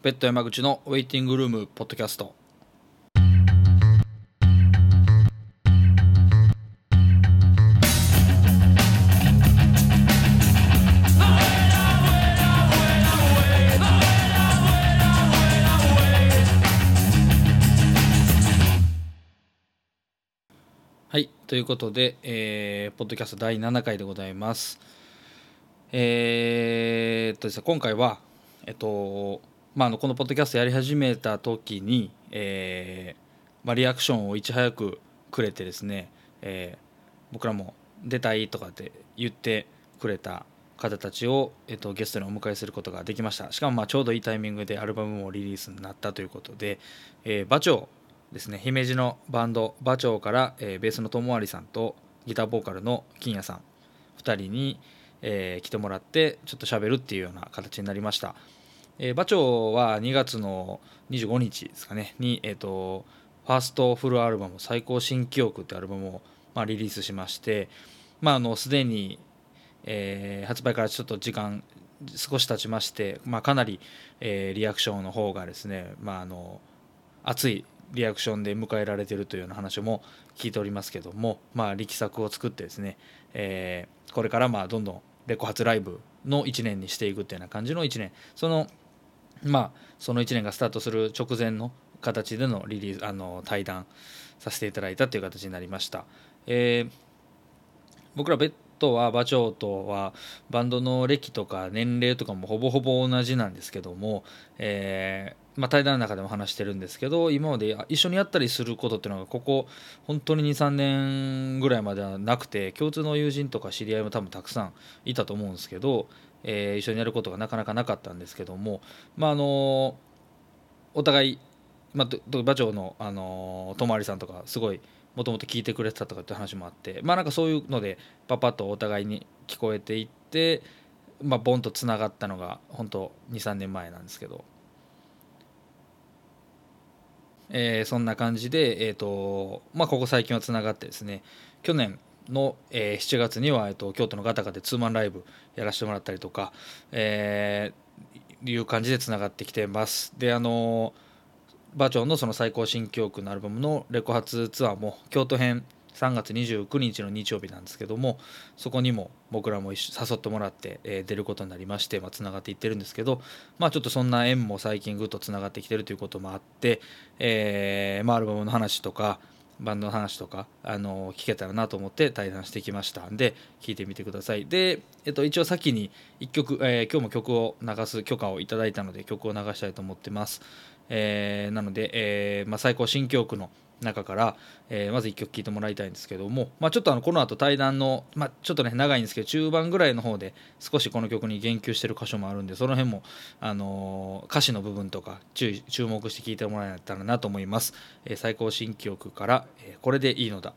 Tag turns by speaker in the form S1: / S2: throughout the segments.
S1: ペット山口のウェイティングルームポッドキャスト。はいということで、えー、ポッドキャスト第7回でございます。えー、っとですね今回はえっとまあ、あのこのポッドキャストやり始めた時に、えーまあ、リアクションをいち早くくれてですね、えー、僕らも出たいとかって言ってくれた方たちを、えっと、ゲストにお迎えすることができましたしかもまあちょうどいいタイミングでアルバムもリリースになったということで、えー、馬長ですね姫路のバンド馬長から、えー、ベースの友有さんとギターボーカルの金谷さん2人に、えー、来てもらってちょっと喋るっていうような形になりました。えー、馬長は2月の25日ですかねに、えーと、ファーストフルアルバム「最高新記憶」ってアルバムを、まあ、リリースしましてまあのすでに、えー、発売からちょっと時間少し経ちまして、まあ、かなり、えー、リアクションの方がですね、まあ、あの熱いリアクションで迎えられてるというような話も聞いておりますけども、まあ、力作を作ってですね、えー、これからまあどんどんレコ発ライブの1年にしていくというような感じの1年。そのまあその1年がスタートする直前の形でのリリースあの対談させていただいたという形になりました。えー、僕らベッドは馬長とはバンドの歴とか年齢とかもほぼほぼ同じなんですけども、えー、まあ、対談の中でも話してるんですけど今まで一緒にやったりすることっていうのがここ本当に23年ぐらいまではなくて共通の友人とか知り合いも多分たくさんいたと思うんですけどえー、一緒にやることがなかなかなかったんですけども、まあ、あのお互い、まあ、馬長の、あの泊さんとかすごいもともと聞いてくれてたとかって話もあってまあなんかそういうのでパパッとお互いに聞こえていって、まあ、ボンとつながったのが本当23年前なんですけど。えー、そんな感じで、えーとまあ、ここ最近はつながってですね去年の、えー、7月には、えーと、京都のガタガタでツーマンライブやらせてもらったりとか、えー、いう感じでつながってきてます。であのバーチョンのその最高新記憶のアルバムのレコ発ツアーも京都編3月29日の日曜日なんですけどもそこにも僕らも誘ってもらって、え、出ることになりましてつな、まあ、がっていってるんですけど、まあ、ちょっとそんな縁も最近ぐっとつながってきてるということもあって、えーまあ、アルバムの話とかバンドの話とかあの聞けたらなと思って対談してきました。んで聞いてみてください。で、えっと、一応先に1曲、えー、今日も曲を流す許可をいただいたので曲を流したいと思ってます、えー、なので、えーまあ、最高新記憶の「中から、えー、まず1曲聴いてもらいたいんですけども、まあ、ちょっとあのこの後対談の、まあ、ちょっとね長いんですけど中盤ぐらいの方で少しこの曲に言及してる箇所もあるんでその辺も、あのー、歌詞の部分とか注注目して聴いてもらえたらなと思います、えー、最高新記憶から、え「これでいいのだ」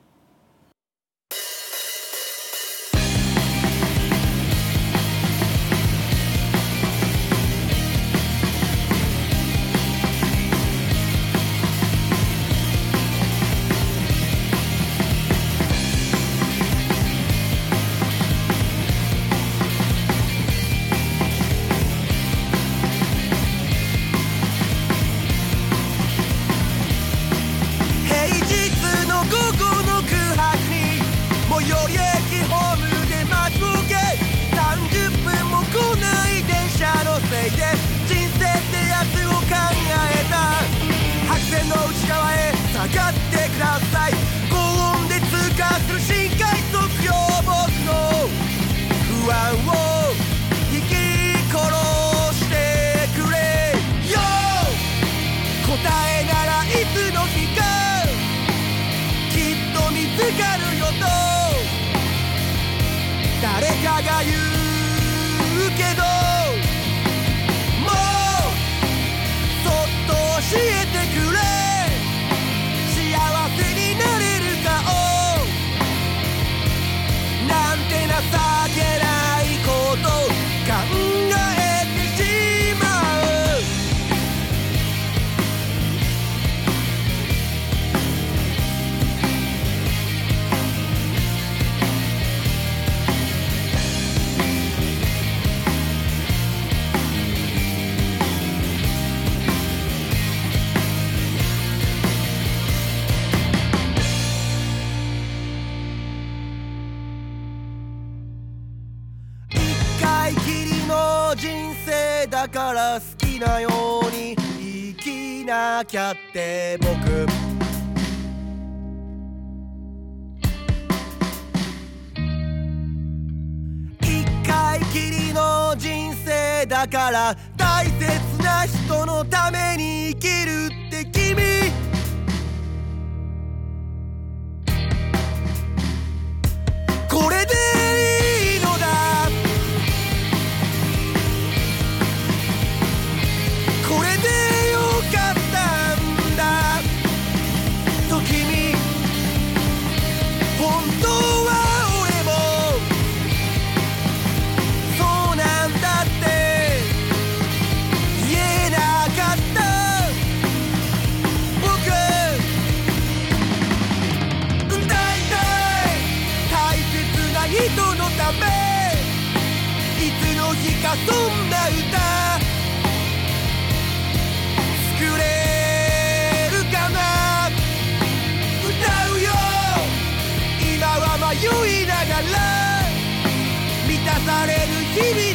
S2: ら好きなように生きなきゃって僕。一回きりの人生だから大切な人のために生きるって君。これで遊んな歌作れるかな。歌うよ。今は迷いながら。満たされる日々。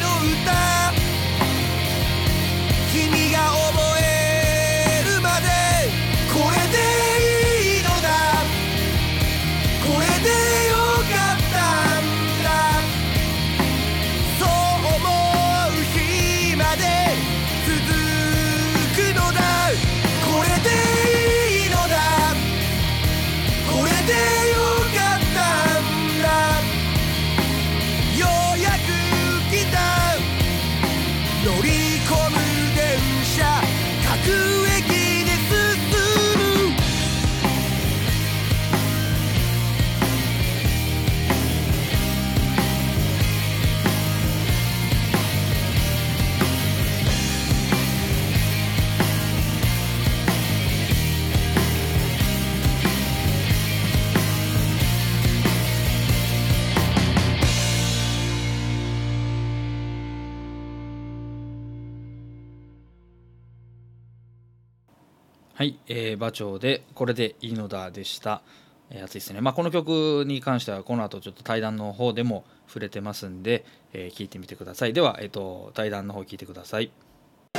S2: え
S1: ー、馬長でこれでいいのだでした。えー、熱いですね。まあこの曲に関してはこの後ちょっと対談の方でも触れてますんで、えー、聞いてみてください。ではえっ、と対談の方聞いてください。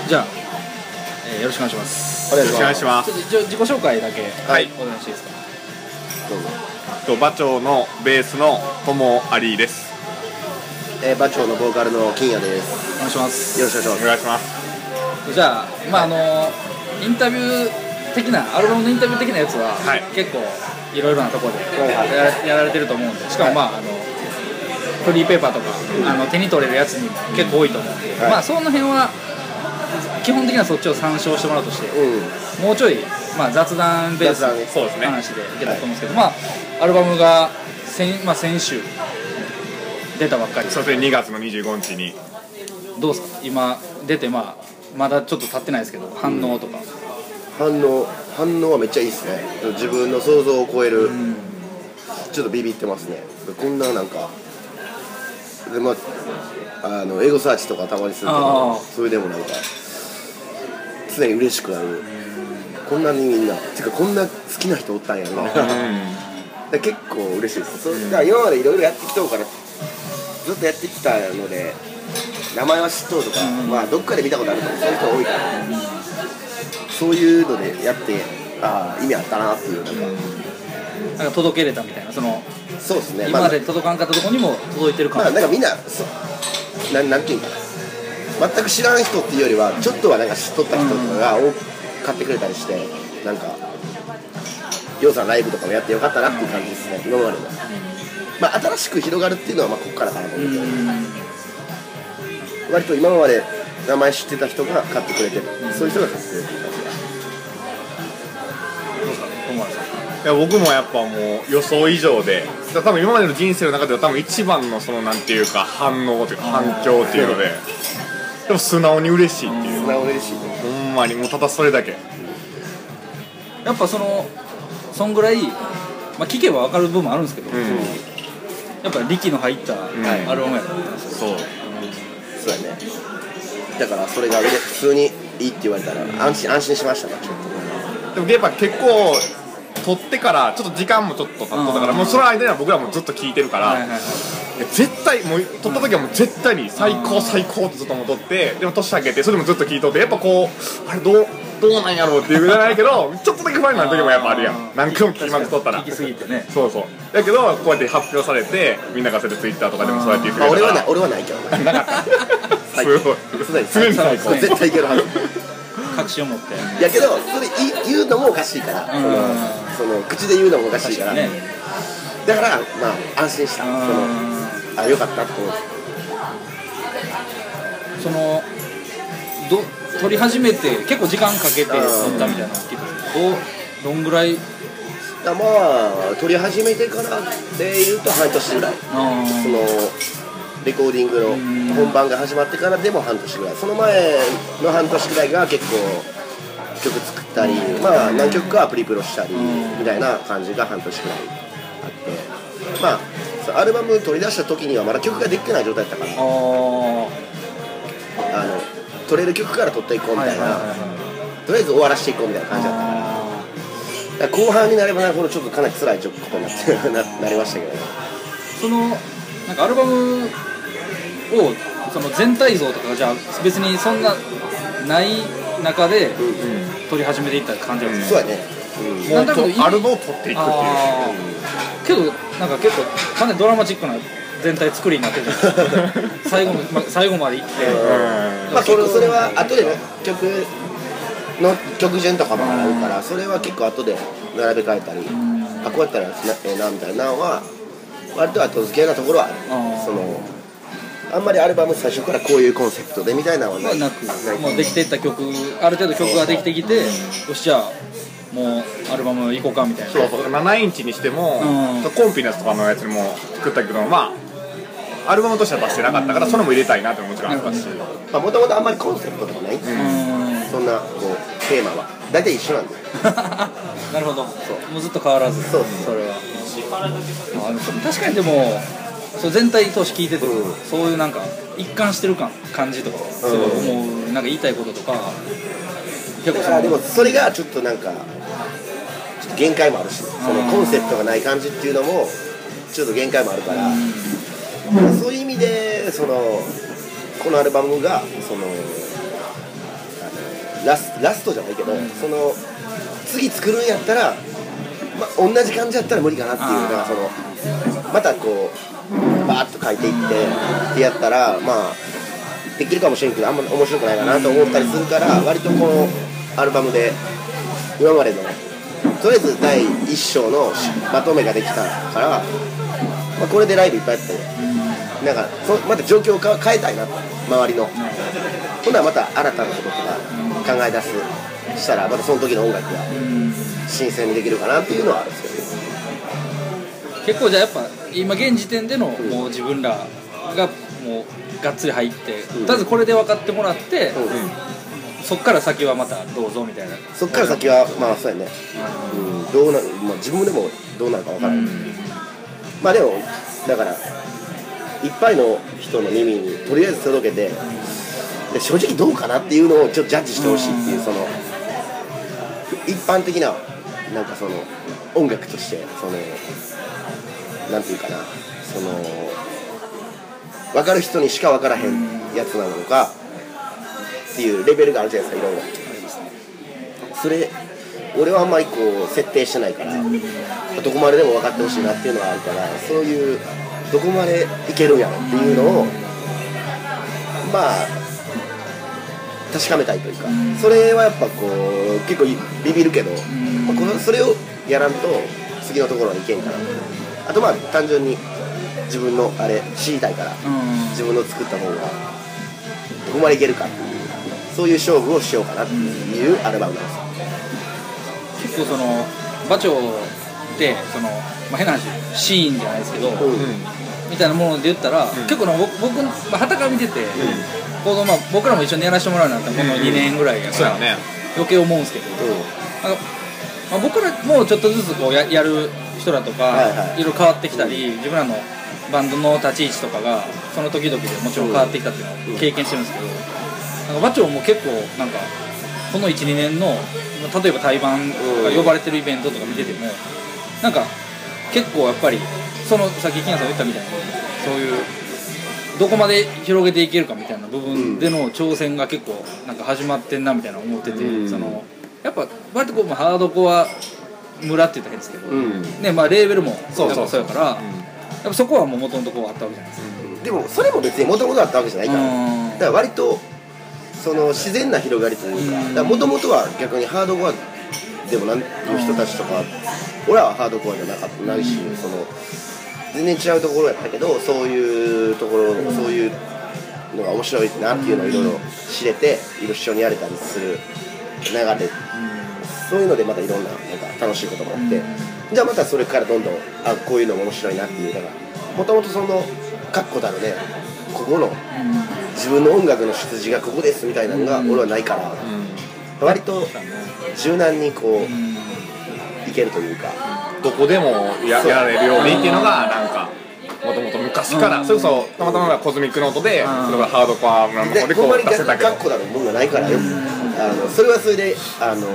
S1: じゃあ、えー、よろしくお願いします。
S3: よろしくお願いします
S1: ちょっとじゃあ自己紹介だけ
S3: はい
S1: お願いしていいですか？
S2: どうぞ
S3: と馬長のベースの友有です
S2: えー、馬長のボーカルの金谷です
S1: お願いします。
S2: よろしくお願いし
S3: お願いします
S1: じゃあまああのインタビュー的なアルバムのインタビュー的なやつは、
S3: はい。
S1: 結構いろいろなところでやらやられてると思うんでしかもまああのフリーペーパーとか、あの手に取れるやつにも結構多いと思うんで、
S2: はい。
S1: まあその辺は基本的にはそっちを参照してもらうとして、もうちょい、まあ、雑談ベースの話でいけたと思うんですけど、まあアルバムが先,、まあ、先週出たばっかり。
S3: そして2月の25日に。
S1: どうですか？今出てまあまだちょっと経ってないですけど反応とか、
S4: 反応反応はめっちゃいいですね。自分の想像を超える、ちょっとビビってますね。こんななんかでまああのエゴサーチとかたまにするけ
S1: あ
S4: ど
S1: ー
S4: それでもなんか常に嬉しくなる。こんなにみんなてかこんな好きな人おったんやな。だから結構嬉しいです。それだから今までいろいろやってきとうからずっとやってきたので名前は知っとうとか、まあどっかで見たことあるとかそういう人多いから、そういうのでやってああ意味あったなっていうなんか、
S1: なんか届けれたみたいなその
S4: そうですね。
S1: 今まで届かんかったところにも届いてるかも、
S4: まあ、なんかみんなそう。なんなんていうか。な全く知らん人っていうよりはちょっとはなんか知っとった人とかが多く買ってくれたりしてなんかようさんライブとかもやってよかったなっていう感じですね今までも、まあ、新しく広がるっていうのはまあここからかなと思うけど、割と今まで名前知ってた人が買ってくれてる、そういう人が買ってくれてる
S3: いや僕もやっぱもう予想以上で多分今までの人生の中では多分一番のそのなんていうか反応というか反響っていうのででも素直に嬉しいっていう。
S4: 素直嬉しい。ね
S3: ほんまにもうただそれだけ。
S1: やっぱそのそんぐらい、まあ、聞けば分かる部分もあるんですけど、
S3: うん。
S1: やっぱ力の入ったアルバムやったんです。よ、
S3: そう。
S4: そうやね。だからそれが普通にいいって言われたら安心安心しましたね。ちょっと
S3: でもやっぱ結構撮ってからちょっと時間もちょっと経ったから、
S1: うん。
S3: もうその間には僕らもずっと聞いてるから、
S1: はいはいはい。
S3: 絶対もう撮った時はもう絶対に最高最高ってずっと思ってでも年明けてそれでもずっと聞いとってやっぱこうあれどうどうなんやろうっていうじゃないけどちょっとだけ不安になる時もやっぱあるやん。何回も聞きまくっとったら。
S1: 聞きすぎてね。
S3: そうそう。だけどこうやって発表されてみんながそれでツイッターとかでもそうやって言って
S2: まあ、
S3: くれたら
S2: 俺はない俺はないけど。ね
S3: なかった。すごい。
S2: 常に
S3: 最高。
S2: 絶対いけるはず
S1: 確信を持って。
S2: いやけどそれ言うのもおかしいから、その口で言うのもおかしいから、
S1: ね。
S2: だからまあ安心した、そのあよかったと思って
S1: そのど撮り始めて結構時間かけて撮ったみたいなの聞いどどんぐらい？
S2: だまあ撮り始めてからで言うと半年ぐらい。
S1: あ
S2: そのレコーディングの本番が始まってからでも半年ぐらい。その前の半年ぐらいが結構曲作ったりまあ何曲かはプリプロしたりみたいな感じが半年ぐらいあって。まあアルバム取り出した時にはまだ曲ができてない状態だったから。
S1: あ
S2: あの取れる曲から取っていこうみたいな。とりあえず終わらしていこうみたいな感じだった。からだから後半になればなるほどちょっとかなり辛いことになって ななりましたけどね。
S1: そのなんかアルバムをその全体像とかがじゃあ別にそんなない中で撮り始めていった感じなんですか、
S2: そうやね、うん。
S1: なんだか
S3: もうとアルバムを撮っていくっていう。
S1: けどなんか結構かなりドラマチックな全体作りになってる最後の、ま最後まで行って、
S3: うん
S2: まあ結構それは後でね曲の曲順とかもあるからそれは結構後で並べ替えたりあこうやったらなええなみたいなのは割と後付けなところはある。そのあんまりアルバム最初からこういうコンセプトでみたいなのはない
S1: はなく
S2: ない。
S1: もうできていった曲ある程度曲ができてきてよしじゃあもうアルバム行こうかみたいな。
S3: そうそう。7インチにしても、
S1: うん。
S3: コンピのやつとかのやつにも作ったけどまあアルバムとしては出してなかったからそれも入れたいなってもちろんあったし、
S2: まあもともとあんまりコンセプトとかない、
S1: うん。
S2: そんなこうテーマは。大体一緒なんで
S1: なるほど。もうずっと変わらず。
S2: そう。
S1: それはあ確かにでもそう全体通し聞いてても、
S2: うん。
S1: そういうなんか一貫してる感感じとかすごい思う、なんか言いたいこととか結構そ
S2: でもそれがちょっとなんかちょっと限界もあるしそのコンセプトがない感じっていうのもちょっと限界もあるから、そういう意味でそのこのアルバムがそのラスラストじゃないけど、その次作るんやったら、まあ、同じ感じやったら無理かなっていうのがそのまたこうバーッと書いていってってやったらまあできるかもしれんけどあんま面白くないかなと思ったりするから割とこのアルバムで今までのとりあえず第1章のまとめができたから、まあ、これでライブいっぱいやってなんかそまた状況をか変えたいなと周りの。ほんならまた新たなこととか考え出すしたらまたその時の音楽が新鮮にできるかなっていうのはあるんですけど。ね
S1: 結構じゃあやっぱ今現時点でのもう自分らがもうがっつり入って、
S2: うん。
S1: とりあえずこれで分かってもらって、
S2: うん。
S1: そっから先はまたどうぞみたいな。
S2: そっから先はまあそうやね、うん、どうなる、まあ、自分でもどうなるか分からない、まあでもだからいっぱいの人の耳にとりあえず届けてで正直どうかなっていうのをちょっとジャッジしてほしいっていうその一般的ななんかその音楽としてそのなんていうかなその分かる人にしか分からへんやつなのかっていうレベルがあるじゃないですかいろいろ。それ俺はあんまりこう設定してないからどこまででも分かってほしいなっていうのがあるからそういうどこまでいけるんやろっていうのをまあ確かめたいというかそれはやっぱこう結構ビビるけど、まあこのそれをやらんと次のところに行けんから。あとまあ単純に自分のあれ知りたいから
S1: うん。
S2: 自分の作ったものがどこまでいけるかっていうそういう勝負をしようかなっていうアルバムなんですよ。
S1: 結構その馬長ってその、まあ、変な話シーンじゃないですけど、みたいなもので言ったら、結構な僕僕まあ旗から見てて、このまあ、僕らも一緒にやらせてもらうなったこの2年ぐらいやから、
S3: ね。
S1: 余計思うんですけど、あのまあ、僕らもちょっとずつこうややる人らとか、
S2: はいはい。
S1: いろいろ変わってきたり、自分らのバンドの立ち位置とかがその時々でもちろん変わってきたっていうのを経験してるんですけど、なんか馬長も結構なんかこの12年の例えば対バンとか呼ばれてるイベントとか見ててもなんか結構やっぱりそのさっき金谷さんが言ったみたいにそそういうどこまで広げていけるかみたいな部分での挑戦が結構なんか始まってんなみたいな思ってて、
S2: うん。
S1: そのやっぱ割とこう、まあ、ハードコア村って言ったら変ですけど、
S2: うん。
S1: ねまあ、レーベルもやっぱ
S3: そうそう。
S1: そうやからやっぱそこはもう元々こうあったわけじゃないですか。
S2: でもそれも別にもともとあったわけじゃないから。
S1: うん。
S2: だから割とその自然な広がりというかもともとは逆にハードコアでもなんいう人たちとか俺らはハードコアじゃなかったないしその全然違うところやったけどそういうところそういうのが面白いなっていうのをいろいろ知れていろ一緒にやれたりする流れ。そういうのでまたいろんななんか楽しいこともあって。じゃあまたそれからどんどんあこういうのも面白いなっていうだからもともとその確固たるねここの自分の音楽の出自がここですみたいなのが俺はないから割と柔軟にこういけるというか
S3: どこでもややられるようにっていうのがなんかもともと昔から、それこそたまたまコズミックノートで、それがハードコアの方でこ
S2: でほんまに
S3: う出せたけど
S2: 確固たるものがないからよ。あのそれはそれであの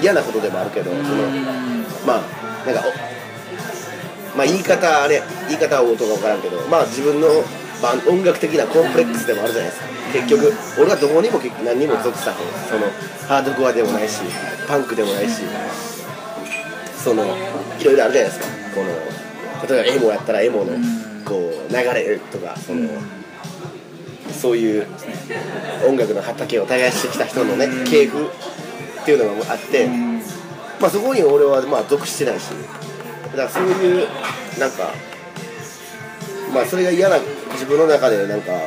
S2: 嫌なことでもあるけどそのまあなんかおまあ言い方あれ言い方は音が分からんけどまあ自分のバン音楽的なコンプレックスでもあるじゃないですか。結局俺はどこにも結局何にも属さへん。そのハードコアでもないしパンクでもないしそのいろいろあるじゃないですか。この例えばエモやったらエモのこう流れとかそのそういう音楽の畑を耕してきた人のね系譜っていうのがあってまあそこに俺はまあ属してないしだからそういうなんかまあそれが嫌な自分の中でなんかなん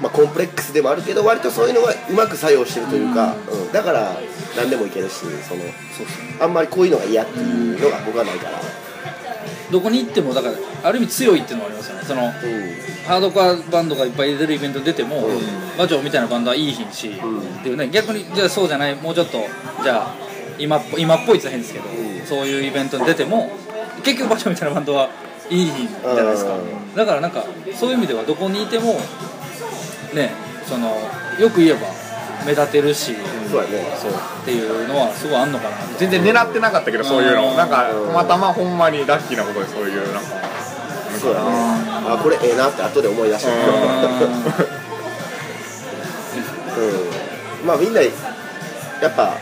S2: まあコンプレックスでもあるけど割とそういうのがうまく作用してるというか、うん、だから何でもいけるしそのあんまりこういうのが嫌っていうのが僕はないから、
S1: どこに行ってもだからある意味強いっていうのもありますよね。その
S2: うん、
S1: ハードコアバンドがいっぱい出てるイベントに出ても、
S2: うん。
S1: バチョみたいなバンドはいいひんし、
S2: ん
S1: っていうね逆にじゃあそうじゃないもうちょっとじゃあ今っぽ今っぽいって変ですけど、
S2: ん。
S1: そういうイベントに出ても結局バチョみたいなバンドはいいじゃないですか、
S2: うん。
S1: だからなんかそういう意味ではどこにいてもねそのよく言えば目立てるし、
S2: そうやね。
S1: そうっていうのはすごいあんのかな。
S3: 全然狙ってなかったけどそういうの。
S1: うん。
S3: なんか
S2: うん
S3: またまほんまにラッキーなことでそういうなんか。
S2: そうやね。あこれええなって後で思い出した。うん。まあみんなやっぱ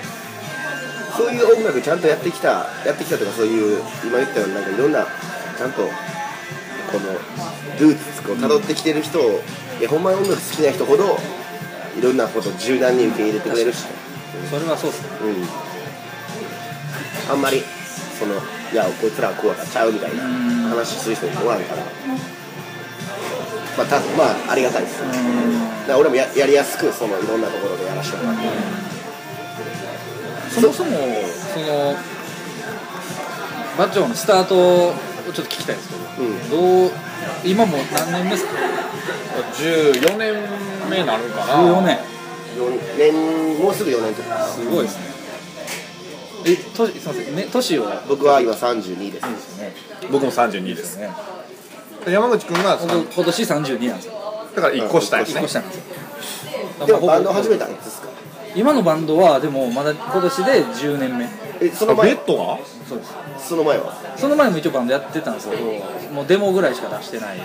S2: そういう音楽ちゃんとやってきたやってきたとかそういう今言ったようになんかいろんなちゃんとこのルーツを辿ってきてる人をいやほんまに音楽好きな人ほどいろんなこと柔軟に受け入れてくれるし、
S1: それはそうですね。
S2: うん、あんまりそのいやこいつらはこうやからちゃうみたいな話する人もおらんから。まあたまあありがたいです、だから俺もややりやすくそのいろんなところでやらせてもらって、
S1: そもそもそのバッチョのスタートをちょっと聞きたいんですけど、
S2: うん。
S1: どう今もう何年目ですか
S3: ？14年目になるんかな。
S1: 14年。
S2: 4年もうすぐ4年とか
S1: すごいですね。えとすいません。ね年を
S2: 僕は今32です。
S1: ですよね。
S3: 僕も32です
S1: ね。
S3: 山口君が
S1: 僕今年32なんですよ。
S3: だから1個下やし
S1: 1
S3: ね
S1: 個下なんですよ。
S2: でもバンド始めたんですか？
S1: 今のバンドはでもまだ今年で10年目
S2: えその前
S3: ベッドが？
S1: そうです。
S2: その前は？
S1: その前も一応バンドやってたんですけどもう。デモぐらいしか出してない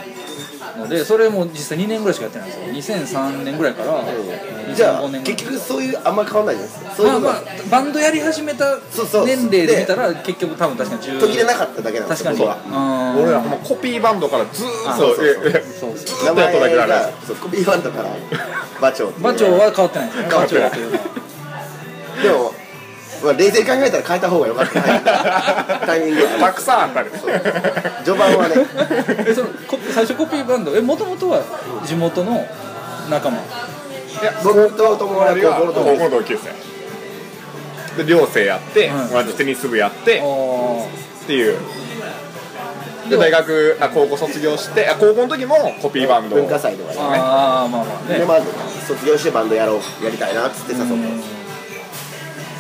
S1: のでそれも実際2年ぐらいしかやってないんですよ。2003年ぐらいから
S2: じゃあ
S1: 2005年ぐらい。
S2: 結局そういうあんま変わんないじゃないですか
S1: まあまあバンドやり始めた
S2: そうそう。
S1: 年齢で見たら結局多分確かに10
S2: 途切れなかっただけなんです
S1: 確かに。
S3: 俺らほんまコピーバンドからずーっと
S1: あそう
S2: そう。そう
S3: ええ
S1: そう。です
S3: ずっとやっただけだね
S2: がそうコピーバンドから馬長
S1: 馬長は変わってないですね。馬
S3: 変わってない。
S1: 長というのは。
S2: でも、まあ、冷静に考えたら変えた方が良かった タイミング
S3: たくさんあったり
S2: 序盤はね。
S1: えそのコ最初コピーバンド。えもともとは地元の仲間？
S3: いや
S2: 僕と友達
S3: は高
S2: 高校の
S3: 同級生で寮生やって
S1: うん。
S3: 同じテニス部やって
S1: あ
S3: っていう。で大学あ高校卒業してあ高校の時もコピーバンド
S2: 文化祭とか
S1: ー
S2: ね。
S1: あーまあまあね。
S2: でまあ卒業してバンドやろうやりたいなっつって誘って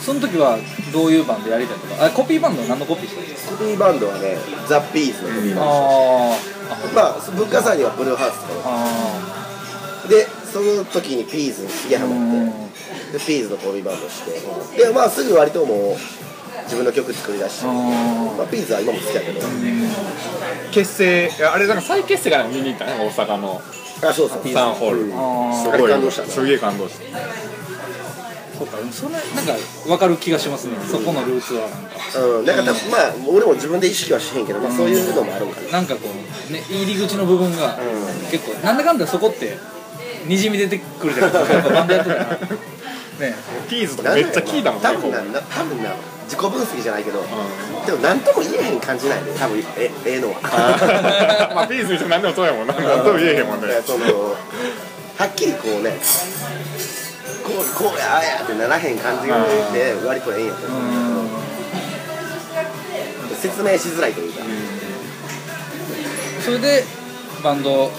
S1: その時はどういうバンドやりたいとか？あコピーバンドは何のコピーしてるんですか？
S2: コピーバンドはねザ・ピースのコピーバンド
S1: あ
S2: まあ文化祭にはブルーハーツとか。
S1: ああ
S2: でその時にピースにすげえハマっ
S1: うん。
S2: てでピーズのコンビバンドして。でまあすぐ割ともう自分の曲作り出して、まあ、ピーズは今も好きやけど、
S3: 結成いやあれなんか再結成が見に行ったね大阪の。
S2: あそうそう。
S3: サンホール。すごい。
S2: 感動したね。
S3: すげえ感動した
S1: そうかそれなんか分かる気がしますね、そこのルーツは。なんか
S2: うん、なんか多分まあ俺も自分で意識はしへんけど、まあ、そういうのもあるんかな、
S1: なんかこうね入り口の部分が
S2: うん。
S1: 結構なんだかんだそこってにじみ出てくるじゃないですか。やっぱバンドやってたら。ね
S3: ピーズとかめっちゃ聞いたもんね。
S2: 多分なな。多分な自己分析じゃないけど、でも何とも言えへん感じないで多分えええのは。
S3: まあピーズにしても何でもそうやもんな。何とも言えへんもんね。
S2: いやそのはっきりこうねこうこうやああやってならへん感じで割とええんやと思う。説明しづらいというか、
S1: それでバンド音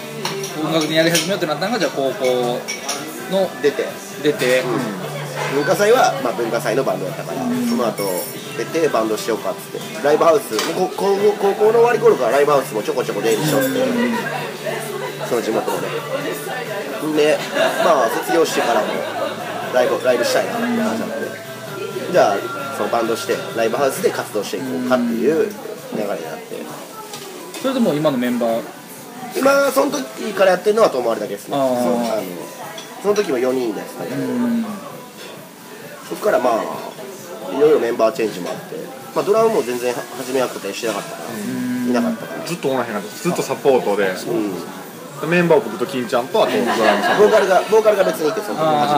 S1: 楽にやり始めようってなったのがじゃあ高校の
S2: 出て。
S1: 出て、
S2: 文化祭は、まあ、文化祭のバンドやったから、その後出てバンドしようかっつって。ライブハウス高校高校の終わり頃からライブハウスもちょこちょこ出入りしよってその地元のねでまあ卒業してからもライブライブしたいなって話になってじゃあそのバンドしてライブハウスで活動していこうかっていう流れになって。
S1: それでもう今のメンバー。
S2: 今その時からやってるのは友達だけですね。そのその時も4人でやってたけど、そこからまあいろいろメンバーチェンジもあって、まあ、ドラムも全然は初めは固定してなかったから、いなかったから、
S3: ずっとおらへんかった。ずっとサポートで。
S2: う。ん、
S3: メンバーを僕と金ちゃんとあとドラムさん。
S2: ボーカルがボーカルが別にいてその時初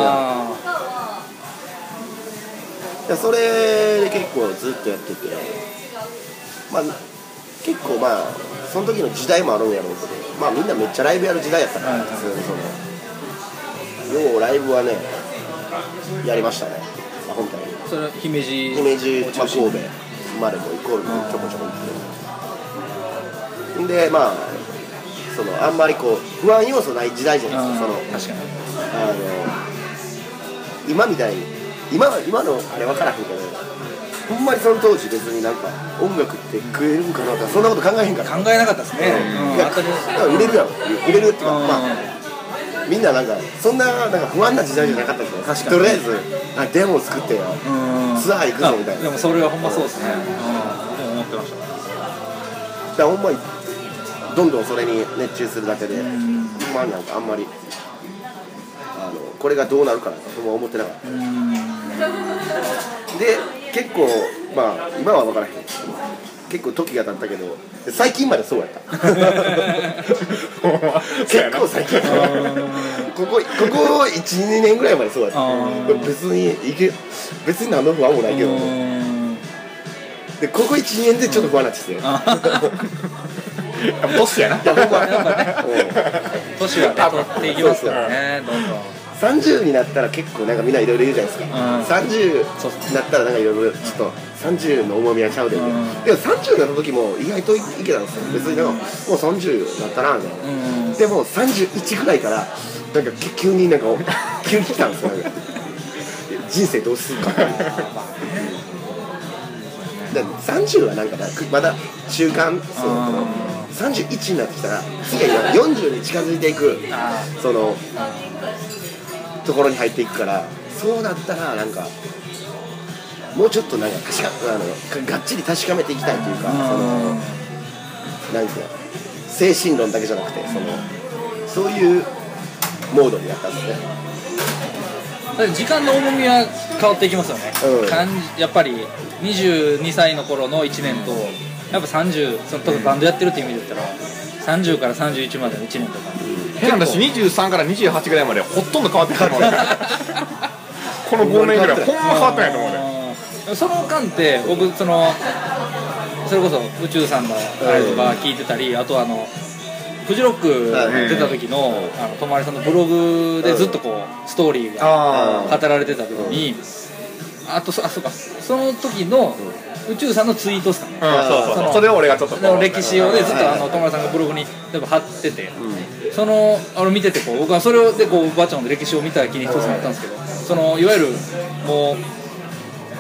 S2: めそれで結構ずっとやってて。まあ結構まあその時の時代もあるんやろうけどまあみんなめっちゃライブやる時代やったから
S1: はい
S2: 普通にそのようライブはねやりましたね。あ本当に。
S1: あそれは姫路
S2: 姫路、まあ、神戸までもイコールちょこちょこ行って。でまあそのあんまりこう不安要素ない時代じゃないですか。その
S1: 確かに。
S2: あの今みたいに今は今のあれ分からへんけどほんまにその当時別になんか音楽って食えるんかなとかそんなこと考えへんから。
S1: 考えなかったですね、うん。
S2: いや売れるやろ売れるっていうか、
S1: うん。
S2: まあみんななんかそんななんか不安な時代じゃなかったですよ。
S1: 確かに。
S2: とりあえずあデモを作ってよ。
S1: うん。
S2: ツアー行くぞみたいな。
S1: あでもそれはほんまそうですね、うん、でも思ってました。
S2: だほんまにどんどんそれに熱中するだけで、ほんまになんかあんまりあのこれがどうなるかなんま思ってなかった、で結構まあ今は分からへん。結構時が経ったけど最近までそうやった。結構最近。ここここ12年ぐらいまでそうやった。
S1: あ
S2: 別にいけ別に何の不安もないけど
S1: うん。
S2: でここ12年でちょっと不安になって。きて
S3: やっぱトシやな。
S1: やっぱね年はね取っていきますからねどんどん。
S2: 30になったら結構なんかみんないろいろ言うじゃないですか、
S1: うん。
S2: 30
S1: そう
S2: になったらなんかいろいろちょっと30の重みはちゃうで、
S1: ん。
S2: でも30になった時も意外といけたんですよ別になんかもう30になったなみたいな、
S1: うん。
S2: でも31ぐらいからなんか急になんか急に来たんですよ。なんか人生どうするか。で30はなんかまだ中間その31になってきたら次は40に近づいていく。
S1: あ
S2: そのところに入っていくから。そうなったらなんかもうちょっとなんか確かあのががっちり確かめていきたいというかそのなんていうの精神論だけじゃなくてそのそういうモードになったんですね。
S1: 時間の重みは変わっていきますよね、
S2: うん。
S1: やっぱり22歳の頃の1年とやっぱ30そのバンドやってるっていう意味で言ったら30から31までの1年とか。
S3: 変な話23から28ぐらいまでほとんど変わってないと思うね。この5年ぐらいほんま変わってないと思うね。
S1: うん。その間って僕そのそれこそ宇宙さんのライブが聞いてたりあとあのフジロック出た時のあのとまりさんのブログでずっとこうストーリーが
S3: あ
S1: 語られてた時にあとそあそうか。その時の宇宙さんのツイートですかね。
S3: あうんそうそう。それを俺がちょっと
S1: 歴史をねずっとあ
S2: はい
S1: の友達さんがブログに例えば貼ってて、そのあの見ててこう僕はそれでこうばあちゃんの歴史を見た気に一つなったんですけどそのいわゆるもう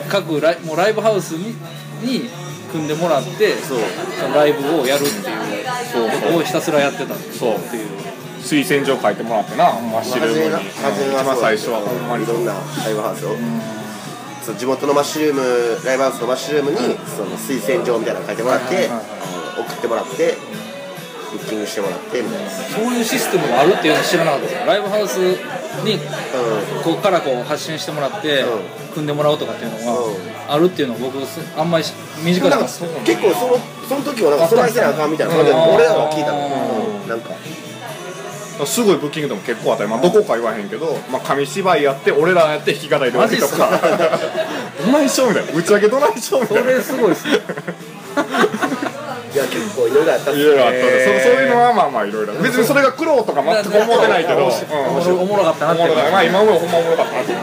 S1: 各ライもうライブハウスにに組んでもらって
S2: そう。
S1: そのライブをやるっていうことをひたすらやってたっていう。
S3: そう。推薦状書いてもらってなマッシュルームに。
S2: 初めは
S3: 一番最初はほんまに。
S2: いろんなライブハウスを、そう地元のマッシュルームライブハウスのマッシュルームに、その推薦状みたいなの書いてもらって、送ってもらってブッキングしてもらってみたいな、
S1: そういうシステムがあるっていうの知らなかったです。よライブハウスに
S2: う
S1: ここからこう発信してもらって、
S2: うん。
S1: 組んでもらうとかっていうの
S2: うん。
S1: があるっていうのを僕すあんまりし身近
S2: ん、なんか
S1: では
S2: 結構そのその時はなんかそないせなあかんみたいな感じで
S1: うん
S2: 俺らが聞いたの、なんか
S3: すごいブッキングでも結構あったり、まあ、どこか言わへんけど、まあ、紙芝居やって俺らやって弾き語りで終わりとか。どないしょみたいな。打ち上げどないしょみたいな。
S1: それすごいですね。
S2: いや結構いろいろあったっす
S3: いろいろあったんで、
S1: へー
S3: そそういうのはまあまあいろいろ別にそれが苦労とか全く思ってないけど、うん、
S1: おもろおもろかったなって。
S3: おもろかったまあ今思うほんまおもろかったなって。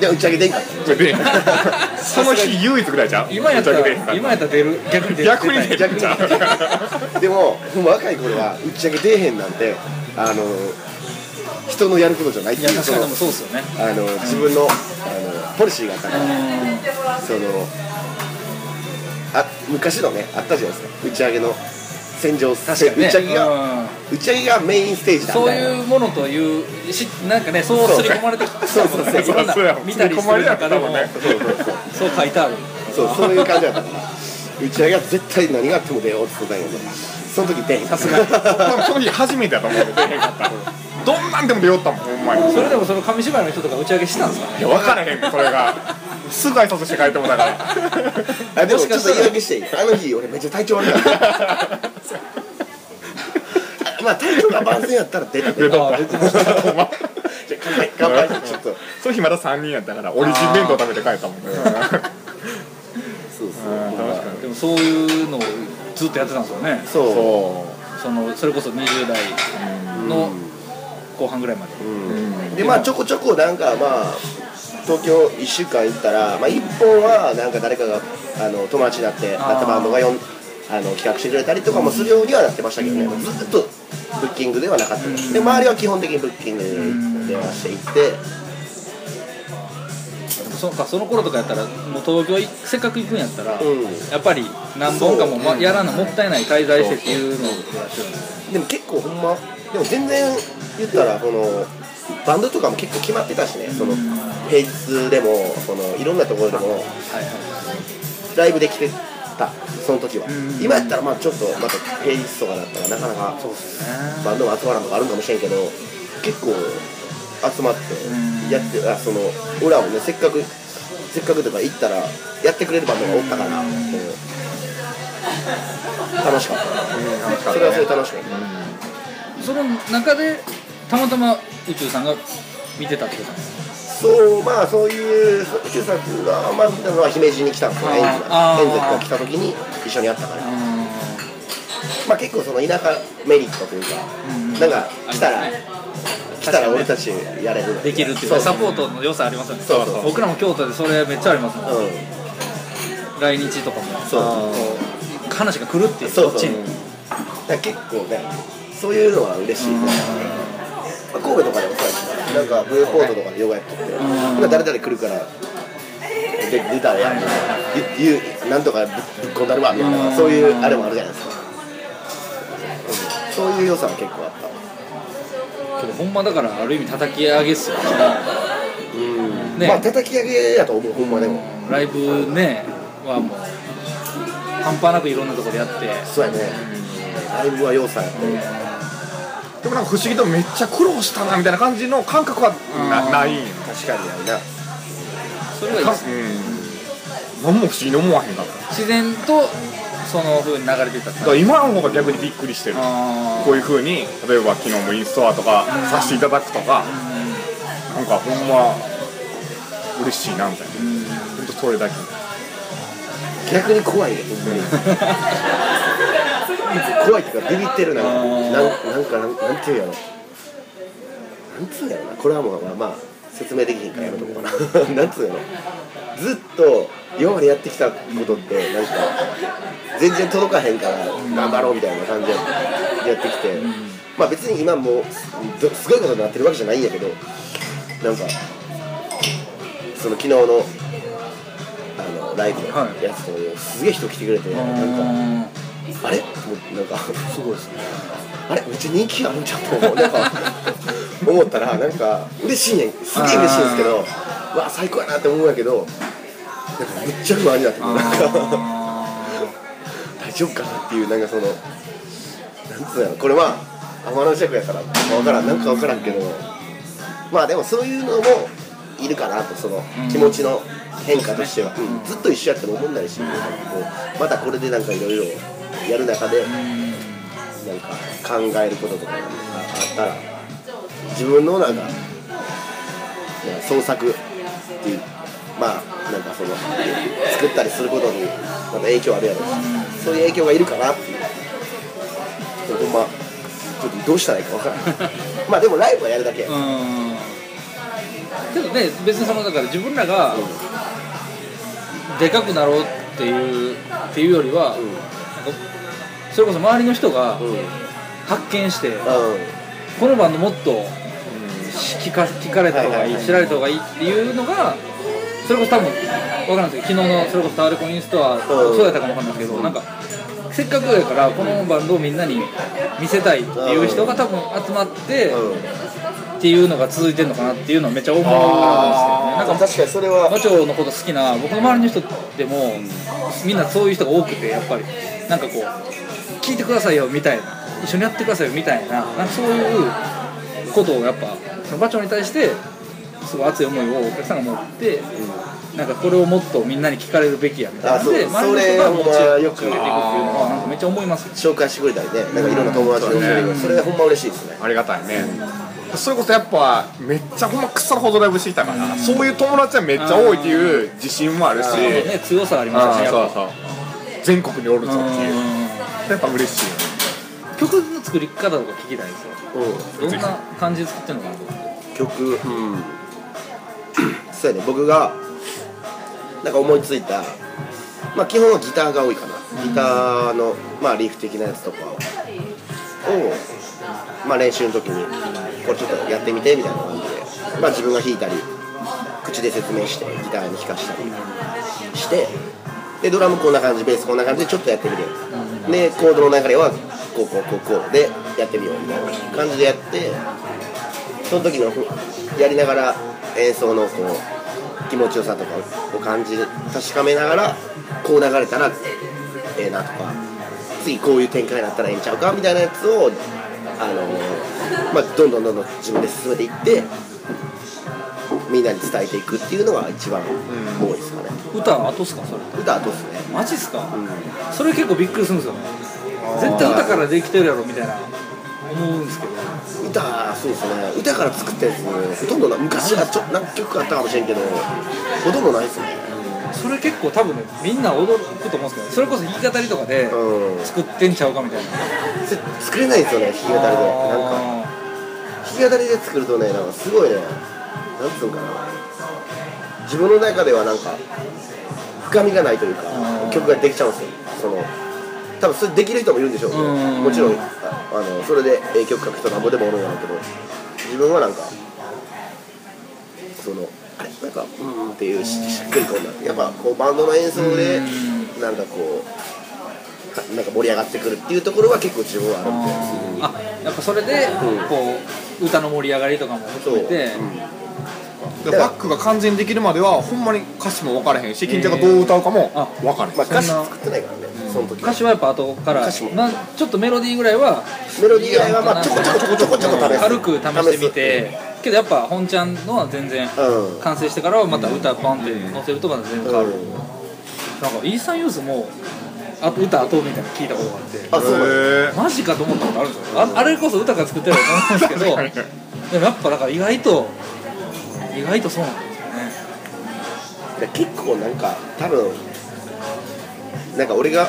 S2: で打ち上げでんか？った
S3: その日唯一ぐらいじゃん
S1: 今やったら今やったら出る。逆に出る。
S3: 逆に
S1: 出
S3: る。じゃん
S2: でも若い頃は打ち上げ出えへんなんてあの人のやることじゃないっていう
S1: いや確かにでもそうですよね。
S2: あの自分のあのポリシーがあったから、
S1: う
S2: そのあ昔のねあったじゃないですか。打ち上げの戦場打ち上げが、
S1: うん。
S2: 打ち上げがメインステージだみ
S1: そう
S2: たい
S1: うものというしなんかねそうすり込まれてきた
S2: そうそうそう。
S3: そうや
S1: 見たりする中でもそう書いてある。
S2: そうそういう感じだったから。打ち上げは絶対何があっても出ようって言ってたんやけどその時出へんさすがに。
S3: その日初めてやと思うんで出へんかった。どんなんでも出よったもんほんまに。
S1: それでもその紙芝居の人とか打ち上げしたんですか？ね
S3: いや分からへん。それがすぐ挨拶して帰ってもだから。
S2: あでもちょっ
S1: しかしたら
S2: 言い訳していい？あの日俺めっちゃ体調悪かった。あ まあ体調が万全やったら出たけど
S3: 出とった
S1: あ出てました
S2: じゃあ乾杯乾杯ちょっと
S3: その日まだ3人やったからオリジン弁当食べて帰ったもんね
S2: そうそう
S3: 確かに
S1: でもそういうのをずっとやってたんですよね。
S2: そう。
S3: そ
S1: そのそれこそ20代の後半ぐらいまで。
S2: うん。でまあちょこちょこなんかまあ東京1週間行ったら、まあ、1本はなんか誰かがあの友達になってなったバンドがよんあの企画してくれたりとかもするようにはなってましたけどね、ずっとブッキングではなかった。です、で周りは基本的にブッキングで電話していって、
S1: そうかその頃とかやったらもう東京いせっかく行くんやったら、
S2: うん。
S1: やっぱり何本かも、ま、やらなもったいない滞在してっていうのをやってる。んですよ
S2: でも結構ほんまでも全然言ったらこのバンドとかも結構決まってたしね。その平日でもそのいろんなところでも
S1: はいはい。
S2: ライブできてたその時は。
S1: うん
S2: 今やったらまあちょっとまた平日とかだったらなかなか
S1: そうですね。
S2: バンドも集まらんとかあるんかもしれんけど結構集まってやってあその俺らもねせっかくせっかくとか行ったらやってくれるバンドがおったから、うん。楽しかった、それはそれで楽しかった、
S1: その中でたまたま宇宙さんが見てたってこと？
S2: そうまあそういう宇宙さんがまず見たのは姫路に来たんですよエンズがエンズが来た時に一緒にやったから。まあ結構その田舎メリットというか、
S1: うん
S2: なんか来たら、来たら俺たちやれる。
S1: できるっていうサポートの良さありますよね。
S2: そうそう。
S1: 僕らも京都でそれめっちゃありますもん、
S2: うん。
S1: 来日とかも。
S2: そう。
S1: 話が来るっていう
S2: そうそう。
S1: こっちに。
S2: だ結構ねそういうのは嬉しいね、まあ神戸とかでもそうやしな。んかブルーポートとかでヨガやってて、今誰々来るからで出たらやる。言うなんとかぶぶっ込んだるわみたいな、
S1: うん。
S2: そういうあれもあるじゃないですか、うん。そういう良さは結構あった
S1: けどほんまだからある意味叩き上げっすよね。
S2: うん。
S1: ね。
S2: まあ叩き上げやと思うほんまでも。
S1: ライブねはもう半端なくいろんなところでやって。
S2: そうやね。ライブは良さやって。
S3: でもなんか不思議とめっちゃ苦労したなみたいな感じの感覚はな
S1: うん。
S3: ない。んよ
S2: 確かにやるな。
S1: それがいい
S3: か
S1: です
S3: うん。何も不思議に思わへんかった。だ
S1: 自然とその風に流れていったって
S3: から今の方が逆にびっくりしてる。
S1: あ
S3: こういう風に例えば昨日もインストアとかさせていただくとかなんかほんま嬉しいなみたいな。ほんとそれだけ。
S2: 逆に怖いねほんまに。怖いっていうかビビってるな。なんなんかなんなんていうやろ。なんつうんやろな。これはもうまあ、まあ、説明できひんからやめとこうかな。なんつうんやろずっと今までやってきたことってなんか全然届かへんから頑張ろうみたいな感じでやってきて、まあ別に今もうどすごいことになってるわけじゃないんやけどなんかその昨日のあのライブの
S1: はい。
S2: やつとすげえ人来てくれて、なんか
S1: あ
S2: あれ？もうなんか
S1: すごいですね。
S2: あれ？めっちゃ人気あるんちゃうと思う。なんか 思ったらなんか嬉しいねん。すげえ嬉しいんですけどうわ最高やなって思うんやけどなんかめっちゃ不安になってくる。なんか大丈夫かなっていうなんかそのなんつうのこれまあ天の弱やから分からん。なんか分からんけど。まあでもそういうのもいるかなとその気持ちの変化としては、うん。ずっと一緒やっても思んないし、こうまたこれでなんかいろいろやる中で、なんか考えることとかがあったら自分のなんか創作っていうまあなんかその作ったりすることにまた影響あるやろ。うしそういう影響がいるかなっていう。ほんまちょっとどうしたらいいか分からない まあでもライブはやるだけ、
S1: うん。けどね別にそのだから自分らがでかくなろうっていうっていうよりは、なん。かそれこそ周りの人が発見して、このバンドもっと聞か聞かれた方がいい、知られた方がいいっていうのがそれこそ多分分からんですけど昨日のそれこそタワレコインストア、そうやったかも分かんないですけどなんかせっかくやからこのバンドをみんなに見せたいっていう人が多分集まって、
S2: うん。
S1: っていうのが続いてるのかなっていうのはめっちゃ思うんですよね。なんか
S2: 確かにそれは。
S1: マチョのこと好きな僕の周りの人でもみんなそういう人が多くてやっぱり。なんかこう聞いてくださいよみたいな。一緒にやってくださいよみたいな。なんかそういうことをやっぱそのバチョに対してすごい熱い思いをお客さんが持って、なんかこれをもっとみんなに聞かれるべきやみたいなので周りの人がモチベーションを
S2: よく
S1: つけていくっていうのはなんかめっちゃ思います。
S2: 紹介してくれたりね。なんかいろんな友達の
S3: うん
S2: それそれほんま嬉しいですね。
S3: ありがたいね、それこそやっぱめっちゃほんま腐るほどライブしてきたから、そういう友達はめっちゃ多いっていう自信もあるし、
S1: ね強さありま
S3: あ
S1: すしやっぱ
S3: そうそう。全国におるぞっていう。
S1: うん
S3: やっぱ嬉しいよね。
S1: 曲の作り方とか聞きたいですよ。
S2: う。ん
S1: どんな感じで作ってるのかなと思って。
S2: 曲。うん。そうやね。僕がなんか思いついたまあ基本はギターが多いかな。ギターのまあリフ的なやつとかを。まあ練習の時にこれちょっとやってみてみたいな感じで。まあ自分が弾いたり口で説明してギターに弾かしたりしてでドラムこんな感じベースこんな感じでちょっとやってみてでコードの流れはこうこうこうこうでやってみようみたいな感じでやってその時のやりながら演奏のこう気持ちよさとかを感じ確かめながらこう流れたらええなとか次こういう展開になったらええんちゃうかみたいなやつをあのまあ、どんどんどんどん自分で進めていってみんなに伝えていくっていうのが一番多いですかね。
S1: 歌は後っすかそれ
S2: 歌後っすね。
S1: マジっすか、
S2: うん。
S1: それ結構びっくりするんですよ。ね絶対歌からできてるやろみたいな。思うんですけど。
S2: 歌そうですね。歌から作ったやつほとんどな昔はちょ何曲あったかもしれんけどほとんどないですね。
S1: それ結構多分ねみんな驚くと思うんですけどそれこそ弾き語りとかで
S2: うん。
S1: 作ってんちゃうかみたいな。
S2: せ作れないんですよね弾き語りで。なんか
S1: あ
S2: 弾き語りで作るとねなんかすごいねなんつうんかな自分の中ではなんか深みがないというか
S1: うん。
S2: 曲ができちゃうんですよ。その多分それできる人もいるんでしょうけど
S1: うん。
S2: もちろんああのそれでええ曲書く人なんぼでもおるんやろうけど自分はなんかそのあれ？なんかうーんっていうししっくりこうな。やっぱこうバンドの演奏でなんかこうかなんか盛り上がってくるっていうところは結構自分はあるんで。
S1: ーあやっぱそれで
S2: うん。
S1: こう歌の盛り上がりとかも含めて
S3: でバックが完全にできるまではほんまに歌詞も分からへんし金ちゃんがどう歌うかも
S1: あ
S3: 分からへん。
S2: まあ、歌詞作ってないからね、その時
S1: 歌詞はやっぱ後から
S2: 歌詞も。
S1: まあちょっとメロディーぐらいは
S2: メロディー以外はまあちょこちょこちょこちょこちょこ
S1: 軽く試してみてけどやっぱ本ちゃんのは全然
S2: うん。
S1: 完成してからはまた歌バンって乗せるとまた全然変わる、
S2: うん。
S1: なんかイーサンユースもあと歌後みたいなの聞いたことがあって。
S2: あそう
S1: マジかと思ったことあるんですよ。ああれこそ歌が作ってると思うんですけどでもやっぱだから意外と意外とそうなんですよね
S2: で結構なんか多分なんか俺が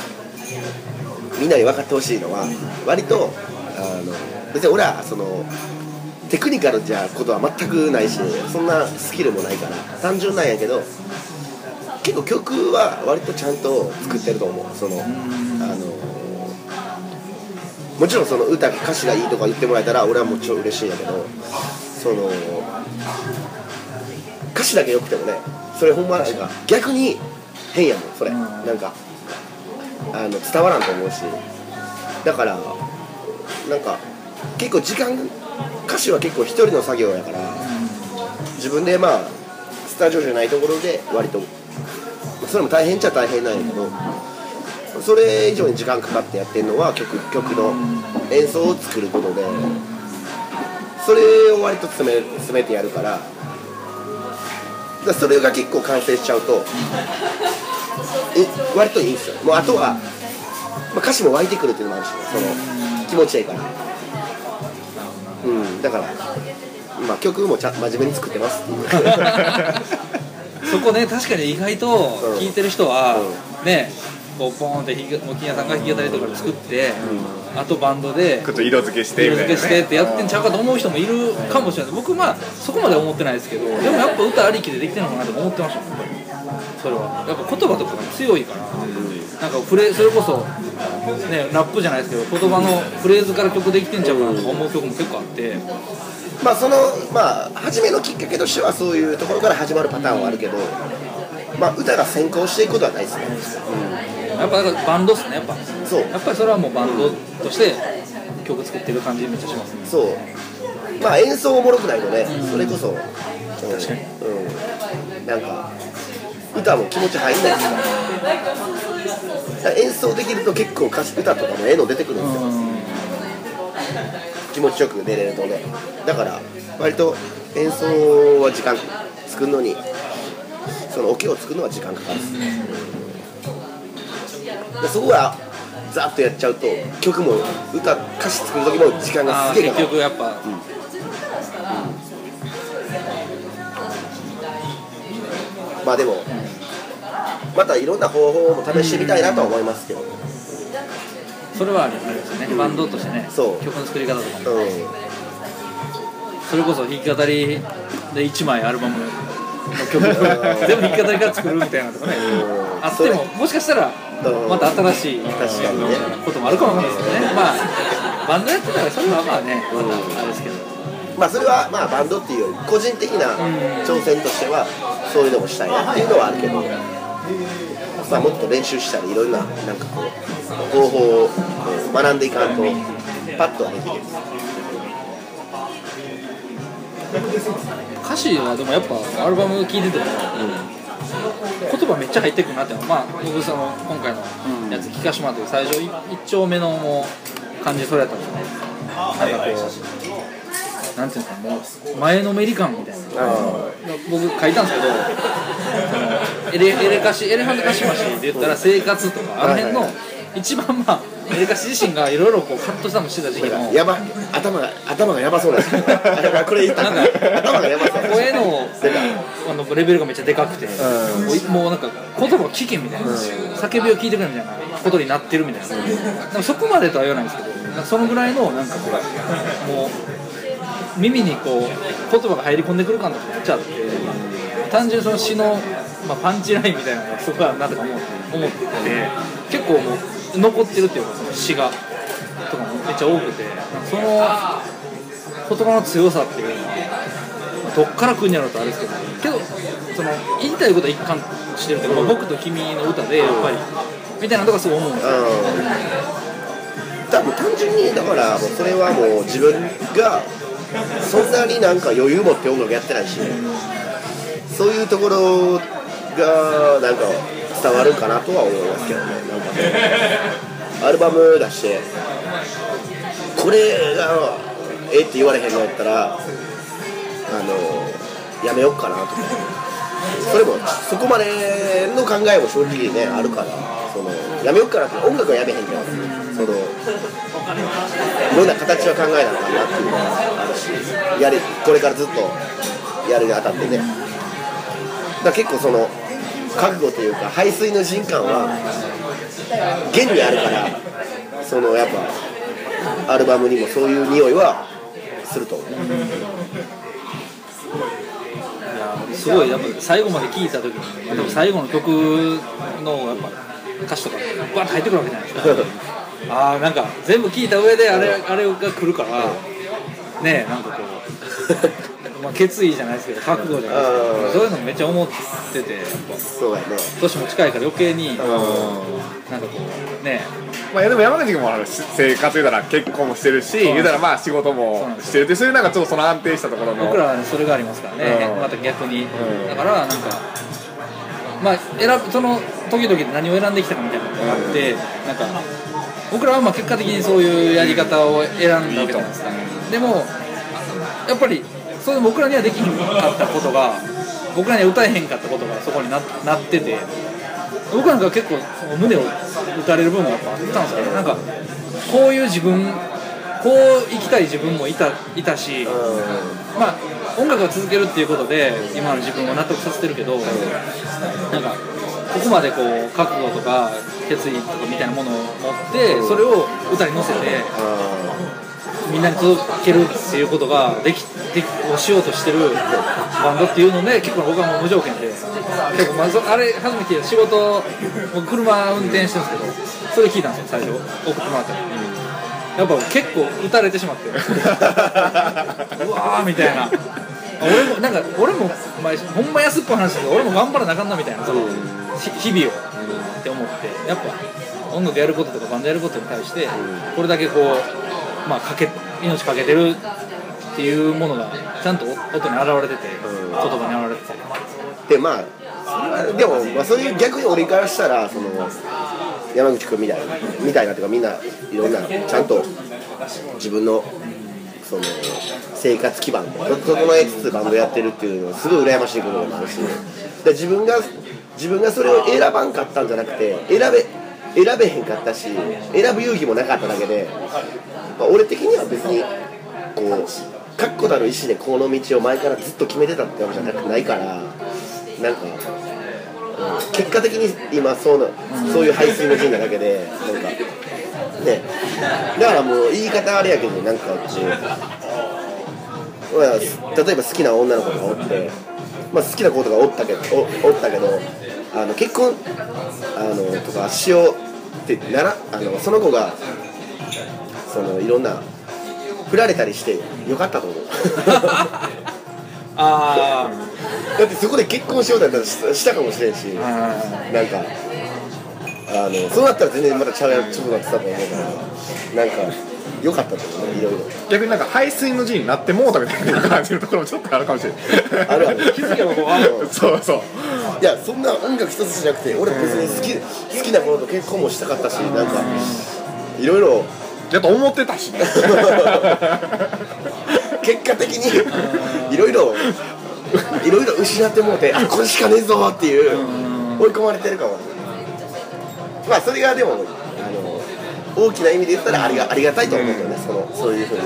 S2: みんなに分かってほしいのは割とあの別に俺はそのテクニカルじゃことは全くないしそんなスキルもないから単純なんやけど結構曲は割とちゃんと作ってると思う。そのあのもちろんその歌歌詞がいいとか言ってもらえたら俺はもう超嬉しいんやけどその歌詞だけ良くてもねそれほんまなんか逆に変やもんそれ、
S1: うん。
S2: なんかあの伝わらんと思うし。だからなんか結構時間歌詞は結構一人の作業やから自分でまあスタジオじゃないところで割とそれも大変っちゃ大変なんやけどそれ以上に時間かかってやってるのは曲曲の演奏を作ることでそれを割と詰め詰めてやるからだそれが結構完成しちゃうとえ割といいんですよ。もうあとは、まあ、歌詞も湧いてくるっていうのもあるしね。その気持ちいいから。うんだからまあ曲もちゃ真面目に作ってます。っていう
S1: そこね確かに意外と
S2: うん
S1: 聞いてる人は、
S2: う
S1: ねこうポーンって弾きもう金谷さんが弾き語りとかで作って、あとバンドで
S3: ちょっと色付けして
S1: 色付けしてってやってんちゃうかと思う人もいるかもしれない。僕まあそこまでは思ってないですけどでもやっぱ歌ありきでできてるのかなと思ってましたそれは。やっぱ言葉とかが強いから。なんかフレそれこそねラップじゃないですけど言葉のフレーズから曲できてんちゃうかなとか思う曲も結構あって。
S2: まあそのまあ初めのきっかけとしてはそういうところから始まるパターンはあるけどまあ歌が先行していくことはないです。ね
S1: やっぱだからバンドっすねやっぱ。
S2: そう。
S1: やっぱりそれはもうバンドとして曲作ってる感じめっちゃしますね。
S2: そう。まあ演奏おもろくないとね、それこそ、うん、
S1: 確かに。
S2: うん、なんか歌も気持ち入んないですか。ら演奏できると結構歌詞歌とかもええの出てくるんですよ。気持ちよく出れるとねだから割と演奏は時間作るのにそのオケを作るのは時間かかるっすでそこがザッとやっちゃうと曲も歌歌詞作る時も時間がすげえかかる。
S1: 局やっぱ、
S2: まあでもまたいろんな方法も試してみたいなとは思いますけど。うん
S1: それはありますよね。バンドとしてね。
S2: そう。
S1: 曲の作り方とかも。それこそ弾き語りで1枚アルバムの曲全部弾き語りから作るみたいなとかね。
S2: うん。
S1: あってももしかしたら
S2: うん。
S1: また新しい
S2: 確かにね
S1: こともあるかもわかんないですけどね。まあバンドやってたらそれはまあねまたあれですけど。
S2: まあそれはまあバンドっていうより個人的な挑戦としてはそういうのもしたいなっていうのはあるけど、まあ、もっと練習したりいろんななんかこう方法を学んでいかんとパッとはできる
S1: 歌詞はでもやっぱアルバム聴いてても言葉めっちゃ入ってくるなってまあ僕その今回のやつ聞かしてもらったけど最初一丁目のもう感じそれやったんですよねなんかこうなんていうかもう前のめり感みたいな。僕書いたんですけどそのエレエレカシエレファントカシマシで言ったら生活とかあの辺の一番まあエレカシ自身がいろいろこうカットしたのしてた時期の
S2: やば頭が頭がやばそうなんですよこれ言ったら
S1: なんか
S2: 頭がやばそう
S1: 声のあのレベルがめっちゃでかくて、もうもうなんか言葉を聞けみたいな、叫びを聞いてくれみたいなことになってるみたいな、なんかそこまでとは言わないんですけどそのぐらいのなんかこうもう耳にこう言葉が入り込んでくる感とかめっちゃあって単純にその詩の、まあ、パンチラインみたいなのがそこはなとか思う思ってて結構もう残ってるっていうかその詩が。とかもめっちゃ多くて。その言葉の強さっていうのはまあどっから来るんやろうとあれですけど。けどその言いたいことは一貫してるっていうか、まあ僕と君の歌でやっぱりみたいなとこすごい思うんですよ、
S2: 多分単純にだからもうそれはもう自分がそんなになんか余裕持って音楽やってないしそういうところがなんか伝わるかなとは思いますけどね。なんかね。アルバム出してこれがええって言われへんのやったらあのやめようかなとかそれもそこまでの考えも正直ねあるから。そのやめようかなって音楽はやめへんけどそのいろんな形は考えなのかなっていうのがあるしやれこれからずっとやるにあたってね。だ結構その覚悟というか排水の人感は現にあるからそのやっぱアルバムにもそういう匂いはすると思う。
S1: すごい。やっぱ最後まで聴いた時に多分最後の曲のやっぱ歌詞とかバッと入ってくるわけじゃないですか。ああなんか全部聴いた上であれあれが来るからねえなんかこうまあ、決意じゃないですけど覚悟じゃないですけ
S2: うん。
S1: どそういうのめっちゃ思っててやっぱ。
S2: そうやね。
S1: 年も近いから余計になんか
S3: うん
S1: こうね。
S3: まあ、でも山口君もあのし生活言うたら結婚もしてるし言うたらまあ仕事
S1: そう
S3: も
S1: なんです
S3: してるってそういうなんかちょっとその安定したところの。
S1: 僕らはねそれがありますからね、
S3: うん。
S1: また逆に、
S3: ん。
S1: だからなんかまあ選ぶその時々で何を選んできたかみたいなのがあって、なんか僕らはまあ結果的にそういうやり方を選んだわけじゃないですか、でもやっぱりそれ僕らにはできひんかったことが僕らには歌えへんかったことがそこにななってて。僕なんか結構胸を打たれる部分がやっぱあったんですよね。なんかこういう自分こう生きたい自分もいたいたし、まあ音楽を続けるっていうことで今の自分を納得させてるけど、なんかここまでこう覚悟とか決意とかみたいなものを持ってそれを歌に乗せてみんなに届けるっていうことができできをしようとしてるバンドっていうので結構僕はもう無条件で結構まあそあれ初めて仕事僕車運転してるんですけどそれ聞いたんですよ最初送ってもらったら。やっぱ結構打たれてしまって。うわーみたいな。俺もなんか俺も、まあ、ほんま安っぽい話ですけど俺も頑張らなあかんなみたいなそ日々を。って思ってやっぱ音楽やることとかバンドやることに対してこれだけこう、まあ、かけ命かけてるっていうものがちゃんと音に現れてて言葉に現れてて。
S2: でまあでも、まあ、そういう逆に俺からしたらその山口君みたいなみたいなっていうかみんないろんなちゃんと自分のその生活基盤を整えつつバンドやってるっていうのはすごい羨ましいことでもあるし。で自分が自分がそれを選ばんかったんじゃなくて選べ選べへんかったし選ぶ勇気もなかっただけで、まあ、俺的には別にこう確固たる意志でこの道を前からずっと決めてたってわけじゃなくないからなんか、うん結果的に今そうなそういう排水の陣なだけでなんかね。だからもう言い方あれやけどなんかこうまあ例えば好きな女の子がおって、まあ、好きな子とかおったけどおおったけどあの結婚あのとかしようってならあのその子がそのいろんな振られたりしてよかったと思う。
S1: あ
S2: だってそこで結婚しようだったらししたかもしれんし。
S1: あ
S2: なんかあのそうなったら全然またちゃうやつなってたと思うから。なんか良かったと思うねいろいろ。
S3: 逆になんか排水の陣になってもうたみたいな感じるところもちょっとあるかもしれない
S2: あるある。
S1: 気づけばこうある
S3: そうそう。
S2: いやそんな音楽一つじゃなくて俺別に好き好きなものと結婚もしたかったしなんかいろいろ
S3: やっぱ思ってたしね。
S2: 結果的に。いろいろいろいろ失ってもうてあこれしかねえぞっていう追い込まれてるかも。まあそれがでもあの大きな意味で言ったらありがありがたいと思うよね。そのそういうふうに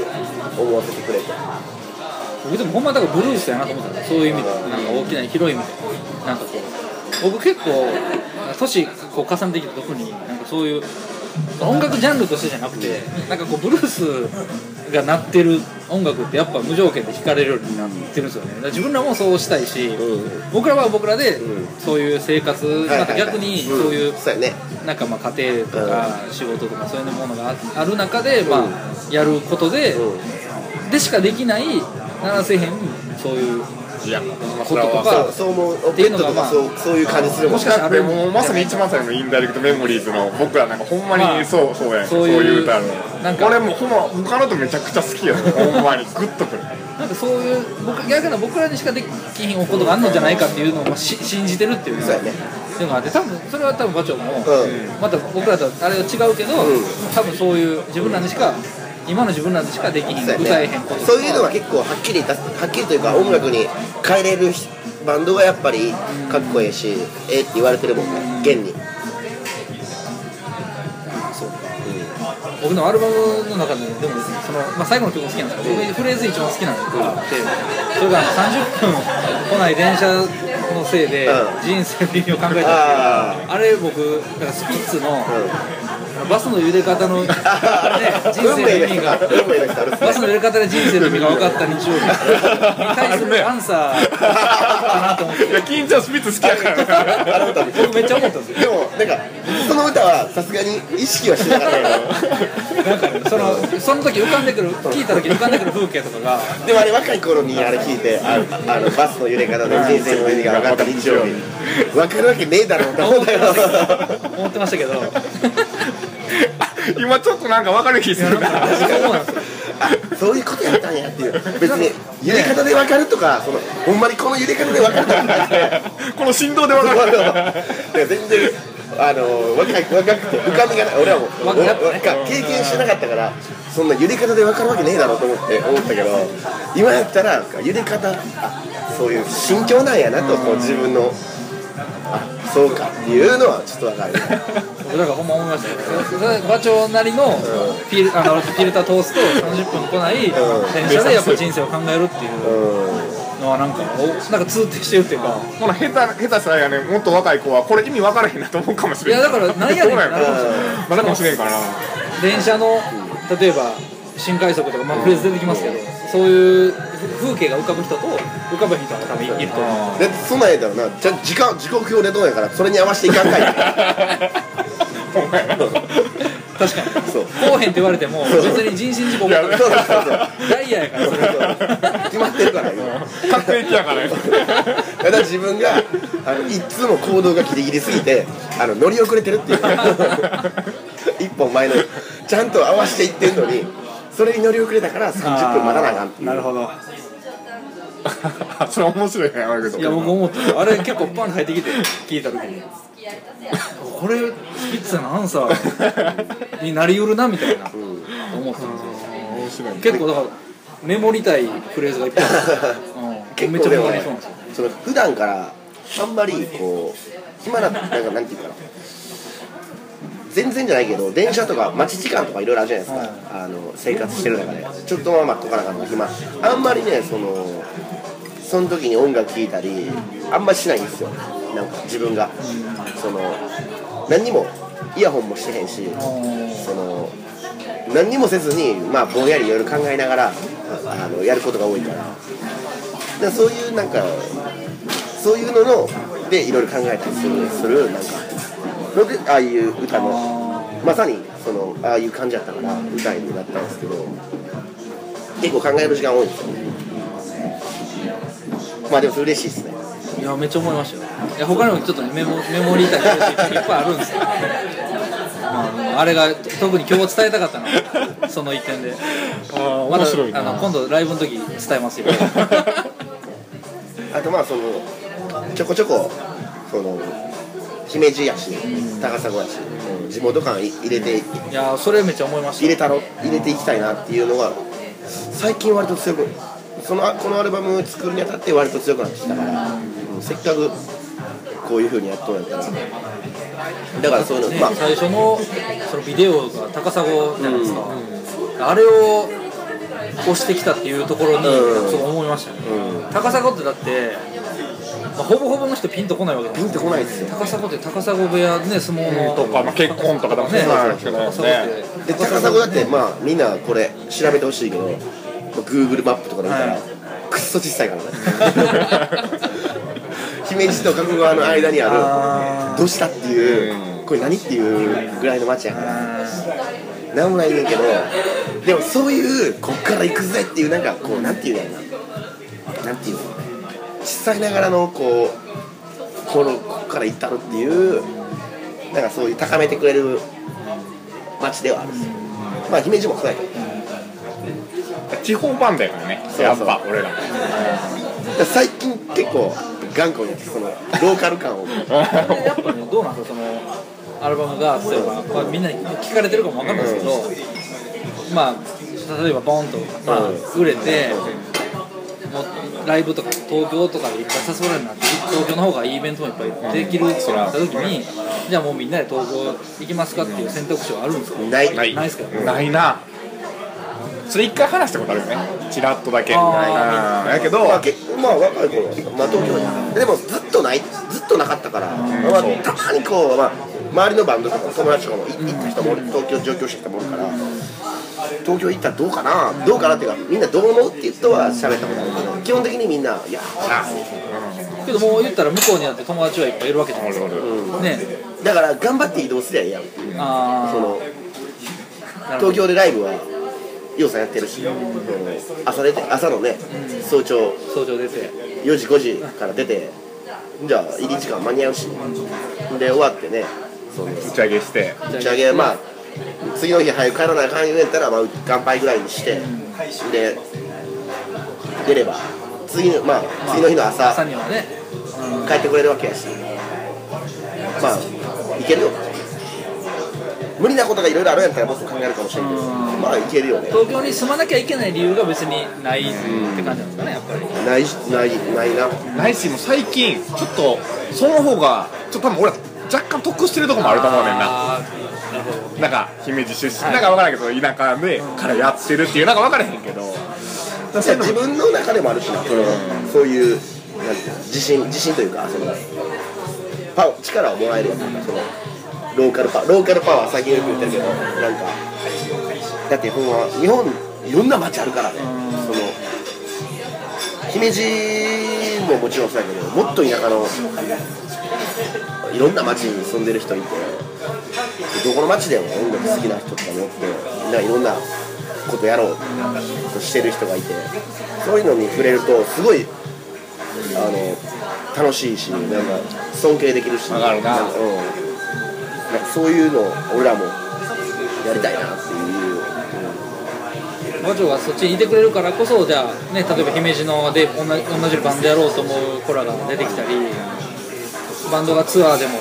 S2: 思わせてくれて。
S1: 僕でもほんまだからブルースやなと思った。そういう意味で。なんか大きな広い意味で。なんかこう。僕結構年こう重ねてきた特になんかそういう音楽ジャンルとしてじゃなくてなんかこうブルースが鳴ってる音楽ってやっぱ無条件で聴かれるようになってるんですよね。だから自分らもそうしたいし、
S2: うん。
S1: 僕らは僕らで
S2: うん。
S1: そういう生活、また逆にそういう、
S2: ん。そうやね。
S1: なんかまあ家庭とか仕事とかそういうものがあある中で、まあ、やることで、
S2: うん。
S1: でしかできないならせへんそういう
S3: いや
S1: ことと
S2: そう。
S1: か
S2: そう思う
S1: っていうのがまあ
S2: そうそういう感じするもん
S1: もしかした
S3: もうまさに一番最後のインダイレクトメモリーズの僕らなんかほんま
S1: まあ
S3: にそうそうやん。
S1: そういう
S3: 歌ある
S1: なんか
S3: 俺もほんま他のとめちゃくちゃ好きやねほんまにグッとくる。
S1: なんかそういう僕逆な僕らにしかできひんことがあるのじゃないかっていうのをまあし信じてるっていう
S2: そうやね。
S1: っていうのがあって多分それは多分馬長も、
S2: うん。
S1: また僕らとあれは違うけど、
S2: うん。
S1: 多分そういう自分らにしか今の自分らにしかできひん、
S2: そうやね。
S1: 歌えへん
S2: そういうのは結構はっきり出すはっきりというか音楽に変えれるバンドがやっぱりかっこええしええって言われてるもんね現に。
S1: そうか。僕のアルバムの中ででもその、まあ、最後の曲も好きなんですけど僕フレーズ一番好きな曲があってそれが30分来ない電車のせいで
S2: うん。
S1: 人生の意味を考えたっていう。
S2: あ
S1: あれ僕だからスピッツの
S2: う
S1: バスの揺れ方の、ね、人生の意味が。バスの揺れ方で人生の意味が分かった日曜日。に対するアンサーかなと思って。
S3: いや金ちゃんスピッツ好きやから。
S1: 僕めっちゃ思ったんですよ。
S2: でもなんかその歌はさすがに意識はしてなかったよ
S1: なんかねそのその時浮かんでくる聞いた時に浮かんでくる風景とかが。
S2: でもあれ若い頃にあれ聞いてああのバスの揺れ方で人生の意味が分かった日曜日。分かるわけねえだろうと思ったよ。
S1: 思ってましたけど
S3: 今ちょっとなんか分かる気するから
S1: そう
S2: いうことやったんやっていう。別に揺れ方で分かるとかそのほんまにこの揺れ方で分かるとかじゃなくて。
S3: この振動で分かる。
S2: いや全然あの若い若くて浮かびがない。俺はもう
S1: ね
S2: わ経験してなかったからそんな揺れ方で分かるわけねえだろうと思って思ったけど今やったら揺れ方あそういう心境なんやなとこう自分のあそうかっていうのはちょっと分かる。
S1: 僕だからほんま思いましたよ。それ馬長なりのフィルあのフィルター通すと30分来ない電車でやっぱ 人生を考えるっていう
S2: う
S1: のはなんかおなんか通底してるっていうか。
S3: 下手下手したらやねもっと若い子はこれ意味分からへんなと思うかもしれない
S1: いやだからなんやねん
S3: まだかもしれんから
S1: 電車の例えば新快速とか、まあ、フレーズ出てきますけどそういう風景が浮かぶ人と浮かぶ人が多分いると思う。
S2: んでそんなんやったらなじゃあ時間時刻表でどうやからそれに合わせていかんかい。
S1: 確かに。
S2: そう。
S1: こうへんって言われても別に人身事故起こった
S2: そうそうそう。
S1: ダイヤやからそれ
S2: 決まってるから今
S3: 確定やからね
S2: ただ自分があのいつも行動がギリギリすぎてあの乗り遅れてるっていう。一本前のちゃんと合わせていってんのにそれに乗り遅れたから30分待たなあかんっていう。
S1: なるほど。
S3: それ面白いね山口君
S1: いや僕思ってた。あれ結構パンと入ってきて聞いた時に。これスピッツのアンサー。になりうるなみたいな。思ってたんですよ。
S3: ね
S1: 結構だからメモりたいフレーズがいっぱいある。ん。ですよ、うん、
S2: 結
S1: めっちゃメモりそうなんですよ。
S2: その普段からあんまりこう暇ななんかなんていうかな全然じゃないけど電車とか待ち時間とかいろいろあるじゃないですか、あの生活してる中で。ちょっとまあ待っとかなあかんの暇。あんまりねそのその時に音楽聴いたりあんまりしないんですよ。なんか自分が、その何にもイヤホンもしてへんしその何にもせずにまあぼんやりいろいろ考えながらああのやることが多いから。だからそういうなんかそういうののでいろいろ考えたりするするなんかのでああいう歌のまさにそのああいう感じだったから歌になったんですけど結構考える時間多いんですよまあでも嬉しいですね。
S1: いやめっちゃ思いましたよ。いや他にもちょっとねメモメモりたいフレーズいっぱいあるんですよ、まあ、あれが特に今日伝えたかったのはその一点で。
S3: あー
S1: ま
S3: 面白いな。
S1: たあの今度ライブの時伝えますよ。
S2: あとまあそのちょこちょこその姫路やし高砂やし、うん地元感い入れて
S1: いやそれめっちゃ思いました。
S2: 入れたろ入れていきたいなっていうのが最近割と強くそのこのアルバム作るにあたって割と強くなってきたから、うんせっかくこういうふうにやっとるんやったら。だからそういうの、
S1: ね
S2: まあ。
S1: 最初のそのビデオが高砂じゃないですか、あれを押してきたっていうところに
S2: うん。
S1: そう思いましたね、
S2: うん。
S1: 高砂ってだって、まあ、ほぼほぼの人ピンとこないわけじゃない
S2: ピンとこないですよ。
S1: 高砂って高砂部屋ね相撲の、
S3: とか、まあ、結婚とかでも
S1: ね。
S3: そうなんですけど
S1: 高砂
S2: で。高砂だってまあみんなこれ調べてほしいけど、まあ、Google マップとかで見たら、
S1: はい。
S2: くっそ小さいからね。姫路と加古川の間にあ
S1: あ
S2: るどうしたっていう
S3: うん
S2: これ何っていうぐらいの街やから。なん。もないねんけどでもそういうこっから行くぜっていうなんかこうなんていうんやろな。なんていうの小さいながらのこうこのこっから行ったるっていうなんかそういう高めてくれる街ではある。んですよまあ姫路もそうやけど
S3: 地方版だよねやっぱ俺ら。も
S2: 最近結構頑固にやってそのローカル感を。
S1: やっぱねどうなんですかそのアルバムが例えば、まあ、みんなに聞かれてるかもわかんないですけど、まあ例えばボンと、まあ、売れて、もうライブとか東京とかでいっぱい誘われるなって東京の方がいいイベントもいっぱいできるってなった時にじゃあもうみんなで東京行きますかっていう選択肢はあるんですか
S2: ない
S3: ない。
S1: ないっすか
S3: な。いなそれ一回話したことあるよね。チラッとだけ。
S1: あ
S3: うんやけど
S2: まあ、けまあ若い頃はまあ東京にでもずっとない。ずっとなかったから、まあ、たまにこう、まあ、周りのバンドとか友達とかもい行った人も東京上京してきたもんから東京行ったらどうかなどうかなっていうかみんなどう思うっていう人は喋ったことあるけど基本的にみんな「いやさ
S1: けどもう言ったら向こうにあって友達はいっぱいいるわけじゃないですか
S2: う。ん。
S1: ね
S2: だから頑張って移動すりゃいいやん。っていう
S1: あ
S2: その東京でライブはようさんやってるし、あの朝出て朝のね早朝。
S1: 早朝出て。
S2: 4時5時から出てじゃあ入り時間間に合うし。で終わってね。
S3: 打ち上げして。
S2: 打ち上げまあ次の日早く帰らなあかん言うんやったら、まあ、乾杯ぐらいにしてで出れば次のまあ次の日の朝
S1: 朝にはね。
S2: 帰ってくれるわけやし。まあいけるよ。無理なことがいろいろあるんやったらもっと考えるかもしれんけど。まあいけるよね。
S1: 東京に住まなきゃいけない理由が別にないって感じなんですかねやっぱり。
S2: ないないないな。
S3: ないしもう最近ちょっとその方がちょっと多分俺ら若干得してるとこもあると思うねんな
S1: な
S3: んか姫路出身、
S1: はい
S3: なんか分からんけど田舎でからやってるっていうなんか分からへんけど。
S2: 自分の中でもあるしな、そのそういう自信自信というかそのパ力をもらえるやんなそのローカルパローカルパワー最近よく言ってるけどなんかだってほんま日本いろんな街あるからね。その姫路ももちろんそうやけどもっと田舎のいろんな街に住んでる人いてどこの街でも音楽好きな人とかもおってみんないろんなことやろうとしてる人がいてそういうのに触れるとすごいあの楽しいしなんか尊敬できるし
S3: な
S2: なんかうん、なんかそういうのを俺らもやりたいなっていう、
S1: 馬長がそっちにいてくれるからこそじゃあね例えば姫路ので同じ同じバンドやろうと思う子らが出てきたりバンドがツアーでも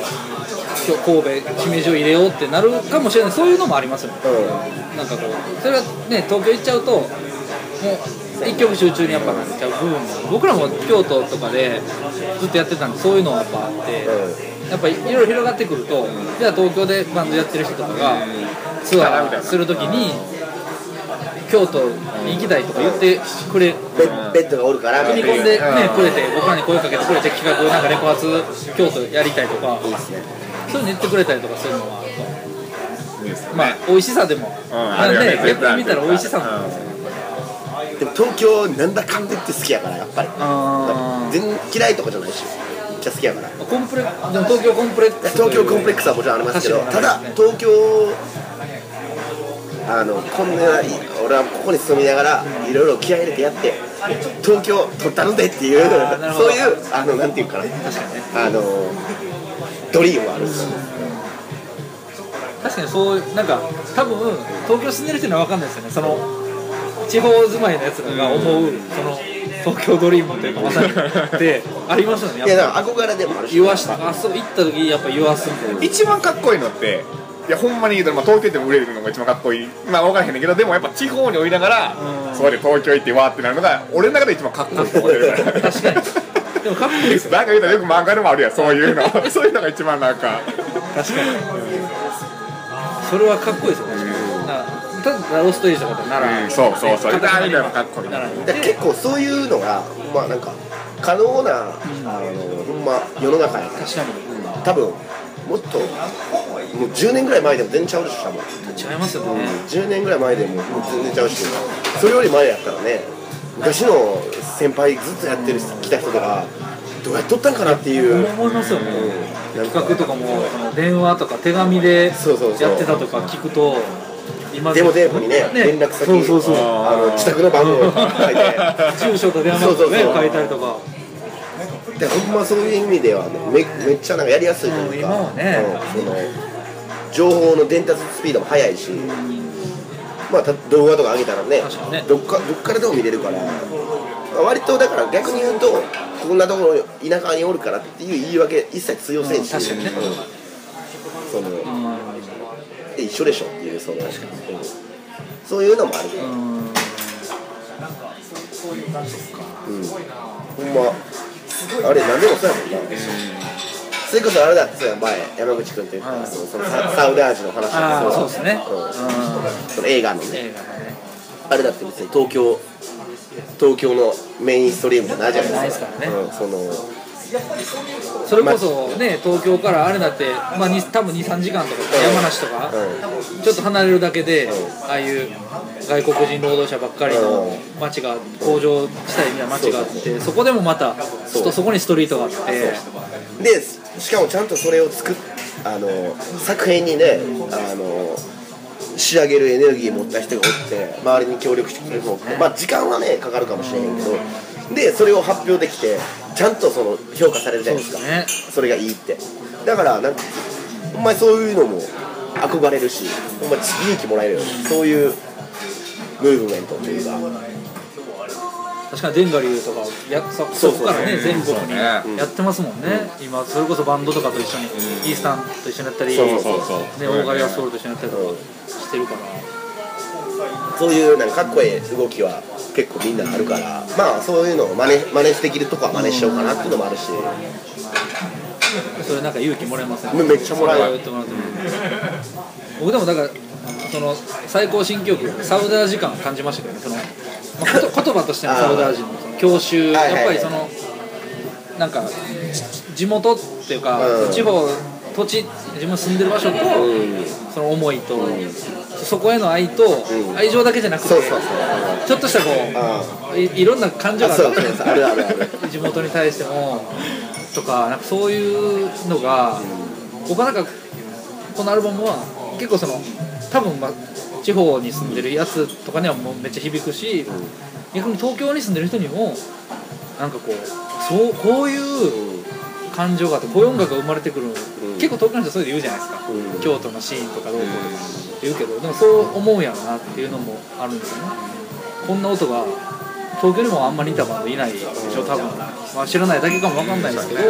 S1: 今日神戸姫路を入れようってなるかもしれない。そういうのもありますよね。
S2: うん。
S1: なんかこうそれはね東京行っちゃうともう一極集中にやっぱなっちゃう部分も。僕らも京都とかでずっとやってたんでそういうのはやっぱあってやっぱいろいろ広がってくるとじゃあ東京でバンドやってる人とかがツアーするときに京都に行きたいとか言ってくれ
S2: ベベッドがおるから
S1: 組み込んで、ね、くれて僕らに声かけてくれて企画なんかレコ発京都やりたいとか。
S2: いいですね
S1: そういうの言ってくれたりとかするのはまあ美味しさでも、なんで逆に見たら美味しさも。あるん。ですよ
S2: でも東京なんだかんだ言って好きやからやっぱり。
S1: あ
S2: 全然嫌いとかじゃないし。めっちゃ好きやから。
S1: ーコンプレでも東京コンプレックス
S2: 東京コンプレックスはもちろんありますけどただ東京あのこんない俺はここに住みながらいろいろ気合い入れてやって東京取ったのでっていうそういうあのなんていうかな。あのドリームはある。んですよ
S1: 確かにそうなんか多分東京住んでる人には分かんないですよね。その地方住まいのやつらが思うその東京ドリームというかまさにってありますよね。
S2: いや
S1: やっぱ
S2: だから憧れでもある。し
S1: 言わした。あそう行った時やっぱ言わすんで
S3: 一番かっこいいのっていやほんまに言うと、まあ、東京行っても売れるのが一番かっこいい。まあ分からへんねんけどでもやっぱ地方においながら
S1: うん。
S3: そこで東京行ってわーってなるのが俺の中で一番かっこいいと思ってるから。
S1: 確かにでもかっこいいですよ。
S3: なんか言うたらよく漫画でもあるやん。そういうの。そういうのが一番なんか。
S1: 確かに。それはかっこいいですよ。確かに。ただロストエイジとかって奈良
S3: うんそうそうそう。
S1: 片
S3: ああいうのもかっこいい。
S2: 結構そういうのがまあなんか可能な、あのほんま世の中やから。
S1: 確かに。
S2: 多分もっともう10年ぐらい前でも全然ちゃうでしょ多分。
S1: 違いますよね。
S2: 10年ぐらい前でももう全然ちゃうし。それより前やったらね昔の先輩ずっとやってる来た人とかどうやっとったんかなっていう、
S1: 思いますよね。
S2: うん、なんか
S1: 企画とかもその電話とか手紙でやってたとか聞くと今
S2: デモテープにね連絡先
S1: そうそうそう。
S2: あの自宅の番号を書いて。
S1: 住所と電話番号ね書いたりとか。
S2: でほんまそういう意味ではねめめっちゃなんかやりやすいというか、
S1: うん今はね。
S2: うんその情報の伝達スピードも速いし、まあ、た動画とか上げたらね
S1: ね。
S2: どっかどっからでも見れるから、まあ割とだから逆に言うとこんなところ田舎におるからっていう言い訳一切通用せんし、
S1: うん確かにね。
S2: うん。その
S1: うん
S2: で一緒でしょっていうその、うん。そういうのもある。から、
S1: うん。
S2: うん、ほんま。あれ何でもそうやもんな、それこそあれだってさ前山口君って言った、
S1: はい
S2: そのそのササウダージの話
S1: ああ
S2: とか
S1: そうですね。
S2: う。ん。その映画のね。
S1: 映画のね。
S2: あれだって別に東京東京のメインストリームじゃないじゃない
S1: ない
S2: でか
S1: ですすからね。
S2: うん、その
S1: それこそね東京からあれだってまあに多分23時間とか山梨とか
S2: う
S1: ちょっと離れるだけでああいう外国人労働者ばっかりの
S2: う
S1: 街が工場地帯みたいな街があってそこでもまた
S2: そう
S1: そそこにストリートがあって。
S2: んでしかもちゃんとそれを作っあの作品にねあの仕上げるエネルギー持った人がおって周りに協力してくれる人もおってまあ時間はねかかるかもしれへんけどでそれを発表できてちゃんとその評価されるじゃないですか。
S1: ね。
S2: それがいいって。だからなんかほんまにそういうのも憧れるしほんまに勇気もらえるよね。そういうムーブメントというか
S1: 確かにデンガリューとかやそ
S2: そうそう
S1: そこからね全国に
S3: そうね。
S1: やってますもんね、今それこそバンドとかと一緒に、イースタンと一緒にやったり
S2: そうそう
S3: そうそう。
S1: ね、オーガリアストールと一緒にやったりとかしてるから、
S2: そういうなんかかっこいい動きは結構みんなあるからまあそういうのを真似真似できるとこは真似しようかなっていうのもあるし。
S1: それなんか勇気もらえません？
S2: めめっちゃもらえる。
S1: 僕でもだからその最高新記録サウダー時間感じましたけどねその、まあ、言葉としてのサウダー時のその教習
S2: はいはい。はい
S1: やっぱりそのなんかち地元っていうか、
S2: うん。
S1: 地方土地自分住んでる場所と、
S2: うん。
S1: その思いと、そこへの愛と、
S2: ん。
S1: 愛情だけじゃなくてちょっとしたこ
S2: あ
S1: ういいろんな感情
S2: あ
S1: がある地元に対してもとかなんかそういうのが僕はなんかこのアルバムは結構その多分まあ地方に住んでるやつとかにはもうめっちゃ響くし逆に東京に住んでる人にもなんかこうそうこういう感情があってこういう音楽が生まれてくる、結構東京の人そういうの言うじゃないですか、
S2: うん。
S1: 京都のシーンとかどうこうとか言うけどでもそう思うんやろなっていうのもあるんですよね。こんな音が東京にもあんまり似たバンドいないでしょ多分、まあ、知らないだけかもわかんないですけど。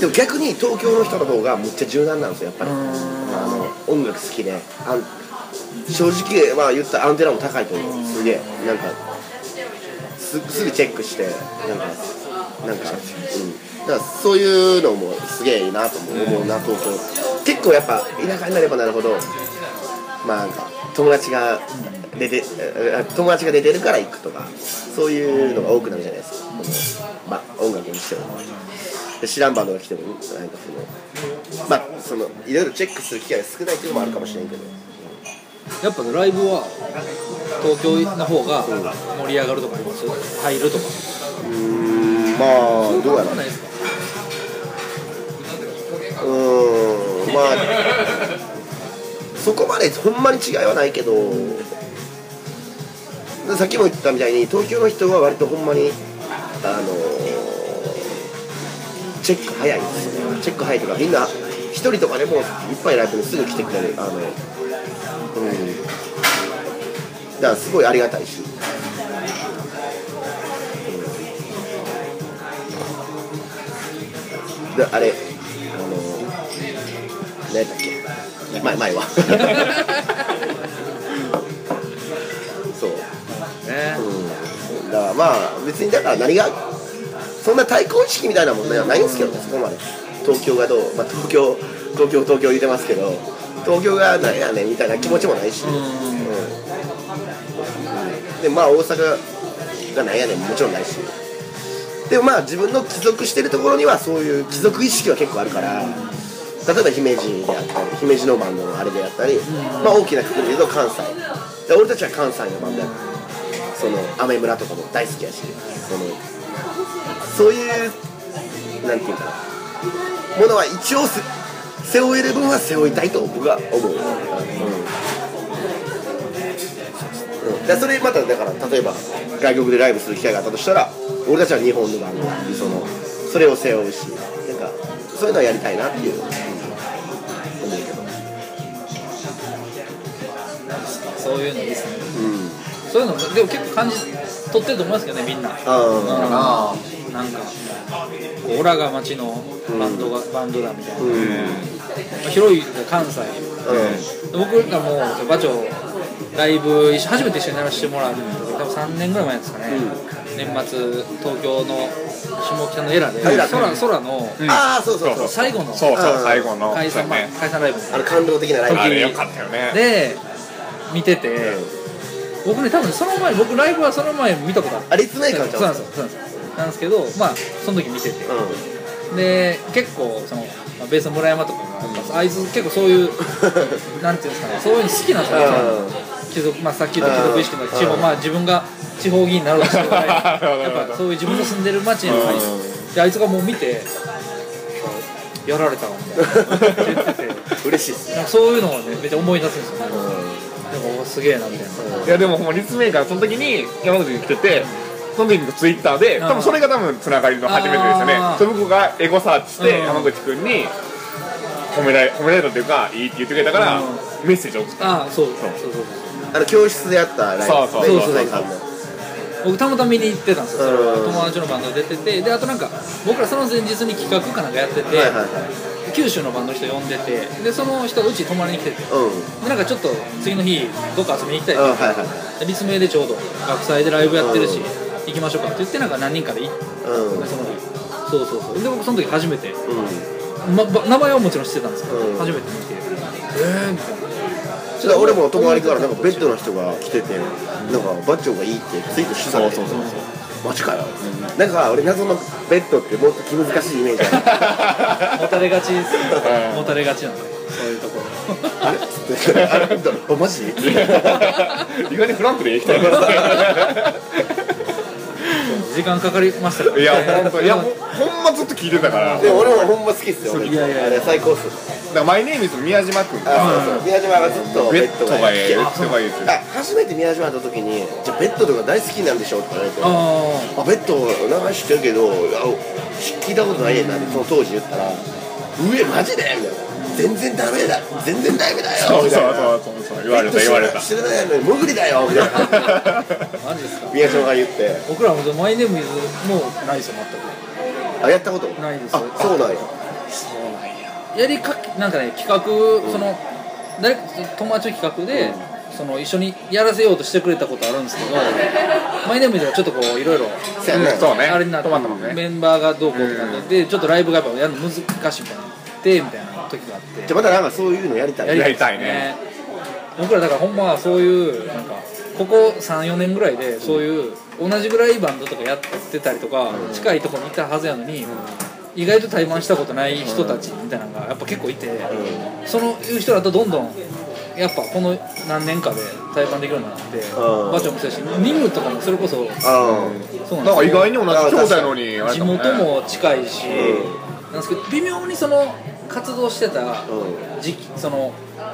S2: でも逆に東京の人の方がむっちゃ柔軟なんですよやっぱり。あの音楽好きであん正直まあ言ったらアンテナも高いと思う。すげえ。なんかすすぐチェックしてなんかなんかうん。だからそういうのもすげえいいなと思う。な東京。結構やっぱ田舎になればなるほどまあなんか友達が出てえ友達が出てるから行くとかそういうのが多くなるじゃないですか。まあ、音楽にしても。で知らんバンドが来てもなんかそのまあそのいろいろチェックする機会が少ないっていうのもあるかもしれんけど
S1: やっぱライブは東京の方が盛り上がるとかあります？入るとか。
S2: うーんまあどうやろう。うーんまあそこまでほんまに違いはないけどさっきも言ったみたいに東京の人は割とほんまにあのチェック早いですよね。チェック早いとかみんな一人とかでもいっぱいライブにすぐ来てくれる。あのうん。だからすごいありがたいし。であれあの何やったっけ？前前は。そう。
S1: ね。
S2: うん。だからまあ別にだから何がそんな対抗意識みたいなもんではないんですけどねそこまで。東京がどう、まあ、東京東京東京言ってますけど東京がなんやねんみたいな気持ちもないし、うん。でまあ大阪がなんやねんももちろんないし。でもまあ自分の帰属してるところにはそういう帰属意識は結構あるから。例えば姫路であったり姫路のバンドのあれであったり、まあ大きなくくりで言うと関西。で俺たちは関西のバンドやそのアメ村とかも大好きやし。そのそういうなんていうかなものは一応せ背負える分は背負いたいと僕は思う、うんうん、でそれまただから例えば外国でライブする機会があったとしたら俺たちは日本のバンドなんでそのそれを背負うしなんかそういうのはやりたいなっていう、うん、思うけど
S1: そういうのいいですね。
S2: うん。
S1: そういうのでも結構感じ取ってると思いますけどねみんな。
S2: あ
S3: あ
S1: なんかこうオラが町のバンドが、バンドだみたいな、
S2: うん
S1: まあ広い関西
S2: う
S1: 僕らもう馬長ライブ一緒初めて一緒にやらせてもらうんですけど多分3年ぐらい前ですかね、年末東京の下北のエラで空空の
S2: んああそうそうそう
S1: 最後の
S3: そうそう
S2: う
S3: 最後の
S1: 解散,、
S3: ね
S1: 解散ライブ
S2: あの感動的なライブ
S3: あれよかったよね
S1: で見てて、僕ね多分その前僕ライブはその前見たことある
S2: あ立命館ちゃう
S1: そうなんですよそうなんですよなんですけどまあその時見てて、
S2: う
S1: で結構その、まあ、ベースの村山とかがあいつ結構そういうなんていうんですかねそういうの好きなんですよね。貴族、まあ、さっき言った貴族意識の地方、
S2: うん。
S1: まあ、自分が地方議員になろうとしてるから やっぱそういう自分の住んでる町への愛であいつがもう見てやられたわみたいな。言ってて
S2: ん嬉しいっす
S1: そういうのをねめっちゃ思い出すんですよね。あすげえなみたいな。い
S3: やでもほんま立命館その時に山口に来ててその時にツイッターで多分それが多分つながりの初めてですよね。それ僕がエゴサーチして
S1: うん。
S3: 山口君に褒められ褒められたっていうかいいって言ってくれたから
S1: うん。
S3: メッセージ送った。
S1: ああそう。そう。そうそう
S2: あの教室でやったライブ。
S3: そうそう
S2: ね
S1: そうそう僕たまたま見に行ってたんですよ。友達のバンド出ててであとなんか僕らその前日に企画かなんかやってて、
S2: はいはいはい。
S1: 九州のバンドの人呼んでてでその人がうちに泊まりに来てて。
S2: うん。
S1: でなんかちょっと次の日どっか遊びに行きたいって
S2: うんはいはい
S1: で立命でちょうど学祭でライブやってるし。
S2: うん
S1: 行きましょうかって言ってなんか何人かで行って
S2: うん。
S1: その日そうそうそう。で僕その時初めて、
S2: うん。
S1: ま、ば名前はもちろん知ってたんですけど、
S2: うん。
S1: 初めて見て。えーみたいな。
S2: だから俺も泊まりからなんかベッドの人が来ててなんかバッチョがいいってツイートしてたね。
S3: そうそうそう
S2: マジかよ。なんか俺謎のベッドってもっと気難しいイメージある。
S1: 持たれがちです
S3: うん。
S1: 持たれがちなんでそういうところ。
S2: あれ？っつってあれ？あマジ
S3: 意外にフランクで行きたいですね
S1: 時間かかりましたから
S3: いや本当いやほほんまずっと聞いてたから。
S2: でも俺もほんま好きっすよ
S1: いやいやいや
S2: あれ最高っす。
S3: だからマイネームイズ宮島君が
S2: あそうそう。宮島がずっと
S3: ベ
S2: ベッド
S3: がええベッドがいいですよ
S2: あ初めて宮島会った時にじゃあベッドとか大好きなんでしょって言われて。
S1: あ
S2: あベッド名前知ってるけどあ聞いたことないねんなってその当時言ったら「うえマジで?」みたいな「全然ダメだ。全然ダメだよ」
S3: そうそう
S2: みたいな
S3: そうそう。そう言われた言われた。
S2: 知らないのに潜りだよ。みたいな
S1: あマジですか
S2: 宮島が言って。
S1: 僕らもマイネームイズもうないですよ全
S2: あやったこと？
S1: ないです
S2: あそうなんや。
S1: くや。りかけなんかね企画、その誰か友達の企画で、その一緒にやらせようとしてくれたことあるんですけどマイネームイズはちょっとこういろいろ
S2: そうやね。
S1: あれになってメンバーがどうこうってなってでちょっとライブがやっぱやるの難しいみたいになってみたいな時があって。
S2: じゃあまたなんかそういうのやりたい
S3: やりたいね。
S1: 僕らだからほんまはそういうなんかここ34年ぐらいでそういう同じぐらいバンドとかやってたりとか近いところにいたはずやのに意外と対バンしたことない人たちみたいなのがやっぱ結構いてそのいう人らとどんどんやっぱこの何年かで対バンできるようになって
S2: ん。
S1: バチョもそうやし任務とかもそれこそ
S2: あ
S1: そう
S3: なんか意外に同じ
S2: あ
S3: 兄弟のに
S1: 地元も近いし
S2: う
S1: なんですけど微妙にその活動してた
S2: うん。
S1: 時期その